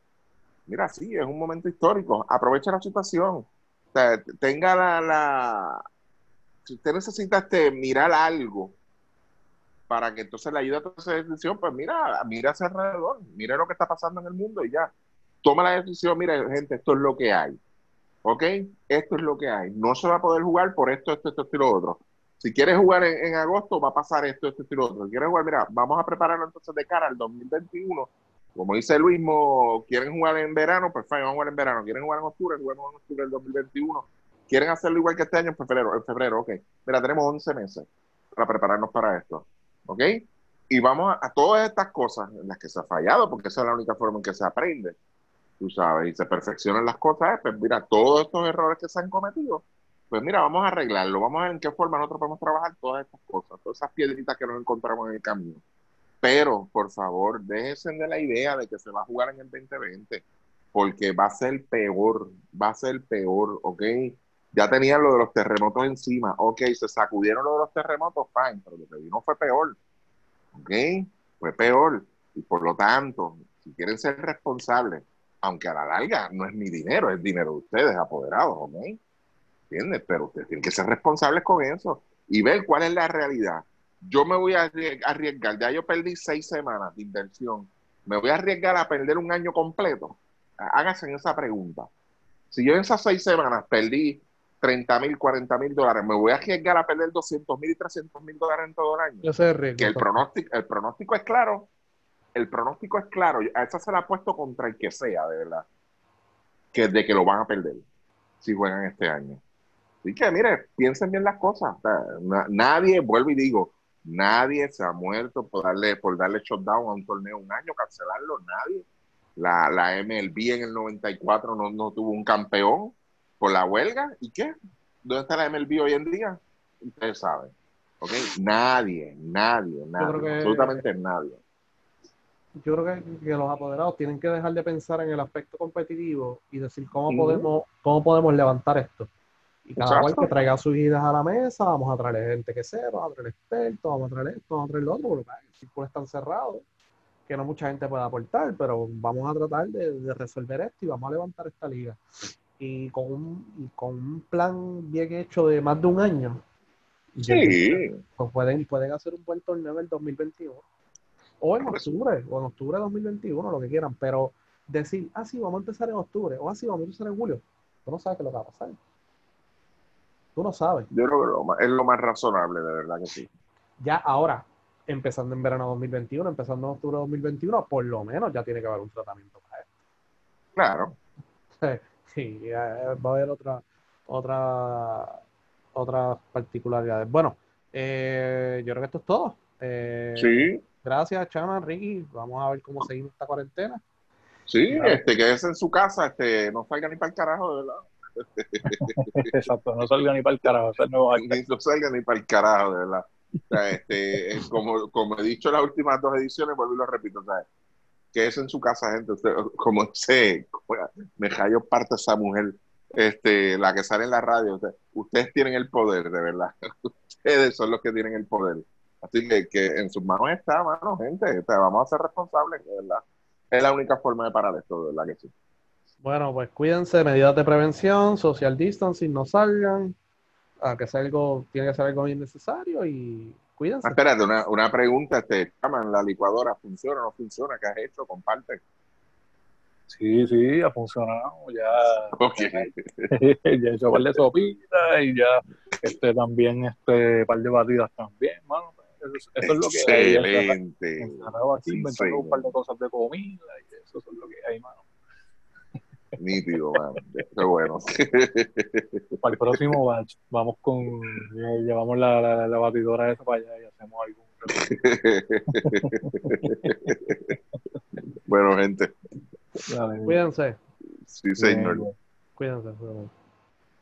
mira, sí, es un momento histórico, aprovecha la situación, o sea, tenga la si usted necesita este, mirar algo para que entonces le ayude a esa decisión, pues mira, mira hacia alrededor, mira lo que está pasando en el mundo y ya. Toma la decisión, mira, gente, esto es lo que hay. ¿Ok? Esto es lo que hay. No se va a poder jugar por esto, esto, esto, y lo otro. Si quieres jugar en, agosto, va a pasar esto, esto, y lo otro. Si quieres jugar, mira, vamos a prepararlo entonces de cara al 2021. Como dice Luis, quieren jugar en verano, pues vamos a jugar en verano. Quieren jugar en octubre, jugamos en octubre del 2021 ¿Quieren hacerlo igual que este año? En febrero, en febrero, ok. Mira, tenemos 11 meses para prepararnos para esto, ¿ok? Y vamos a, todas estas cosas en las que se ha fallado, porque esa es la única forma en que se aprende, tú sabes, y se perfeccionan las cosas, pues mira, todos estos errores que se han cometido, pues mira, vamos a arreglarlo, vamos a ver en qué forma nosotros podemos trabajar todas estas cosas, todas esas piedritas que nos encontramos en el camino. Pero, por favor, déjense de la idea de que se va a jugar en el 2020, porque va a ser peor, va a ser peor, ¿ok? Ya tenían lo de los terremotos encima. Ok, se sacudieron lo de los terremotos, fine, pero lo que vino fue peor. Ok, fue peor. Y por lo tanto, si quieren ser responsables, aunque a la larga no es mi dinero, es dinero de ustedes, apoderados, ¿ok? ¿Entiendes? Pero ustedes tienen que ser responsables con eso y ver cuál es la realidad. Yo me voy a arriesgar, ya yo perdí seis semanas de inversión, me voy a arriesgar a perder un año completo. Háganse esa pregunta. Si yo en esas seis semanas perdí 30 mil, 40 mil dólares, me voy a arriesgar a perder 200 mil y 300 mil dólares en todo el año. Es el riesgo. Que el pronóstico, el pronóstico es claro. El pronóstico es claro. A esa se la ha puesto contra el que sea, de verdad. Que de que lo van a perder si juegan este año. Así que, mire, piensen bien las cosas. O sea, na- nadie, vuelvo y digo, nadie se ha muerto por darle, por darle shutdown a un torneo un año, cancelarlo, nadie. La, la MLB en el 94 no, no tuvo un campeón por la huelga. ¿Y qué? ¿Dónde está la MLB hoy en día? Ustedes saben. ¿Ok? Nadie, nadie, nadie, que- absolutamente nadie. yo creo que, que los apoderados tienen que dejar de pensar en el aspecto competitivo y decir cómo podemos cómo podemos levantar esto. Y cada Exacto. cual que traiga sus ideas a la mesa, vamos a traer gente que sepa, vamos a traer expertos, vamos a traer esto, vamos a traer lo otro, porque el círculo es tan cerrado que no mucha gente puede aportar, pero vamos a tratar de, de resolver esto y vamos a levantar esta liga. Y con un, y con un plan bien hecho de más de un año, Sí, pues pueden, pueden hacer un buen torneo en el 2021. O en octubre, o en octubre de 2021, lo que quieran. Pero decir, ah, sí, vamos a empezar en octubre, o así vamos a empezar en julio. Tú no sabes qué es lo que va a pasar. Tú no sabes. yo creo que lo más- es lo más razonable, de verdad que sí. Ya ahora, empezando en verano 2021, empezando en octubre de 2021, por lo menos ya tiene que haber un tratamiento para Claro. Sí, ya, eh, va a haber otra, otra, otras particularidades. Bueno, eh, yo creo que esto es todo. Eh, Sí, Gracias, Chama, Ricky. Vamos a ver cómo seguimos esta cuarentena. sí, Claro. este, quédese en su casa, este, no salga ni para el carajo, de verdad. Exacto, no salga ni para el carajo. Ni no salga ni para el carajo, de verdad. O sea, este, es como, como he dicho en las últimas dos ediciones, vuelvo y lo repito, ¿sabes? Quédese en su casa, gente. Como sé, me cayó parte esa mujer, este, la que sale en la radio. ustedes tienen el poder, de verdad. Ustedes son los que tienen el poder. Así que, que en sus manos está, mano, gente. O sea, vamos a ser responsables, de verdad. Es la única forma de parar esto, de verdad que sí. Bueno, pues cuídense, medidas de prevención, social distancing, no salgan. A que sea algo, tiene que ser algo innecesario y cuídense. Ah, espérate, una, una pregunta, este, Chaman, ¿la licuadora funciona o no funciona? ¿Qué has hecho? Comparte. Sí, sí, ha funcionado. Ya, Ok. ya he hecho un par de sopitas y ya este, también este par de batidas también, mano. Eso, es- eso es lo que hay. Excelente. Aquí, Sí, inventando un par de cosas de comida y eso es lo que hay, mano. Nítido, man. Qué bueno. Para el próximo batch, vamos con. eh, Llevamos la, la, la batidora esa para allá y hacemos algún. bueno, gente. Dale, Cuídense, Sí, señor. bien, cuídense. cuídense.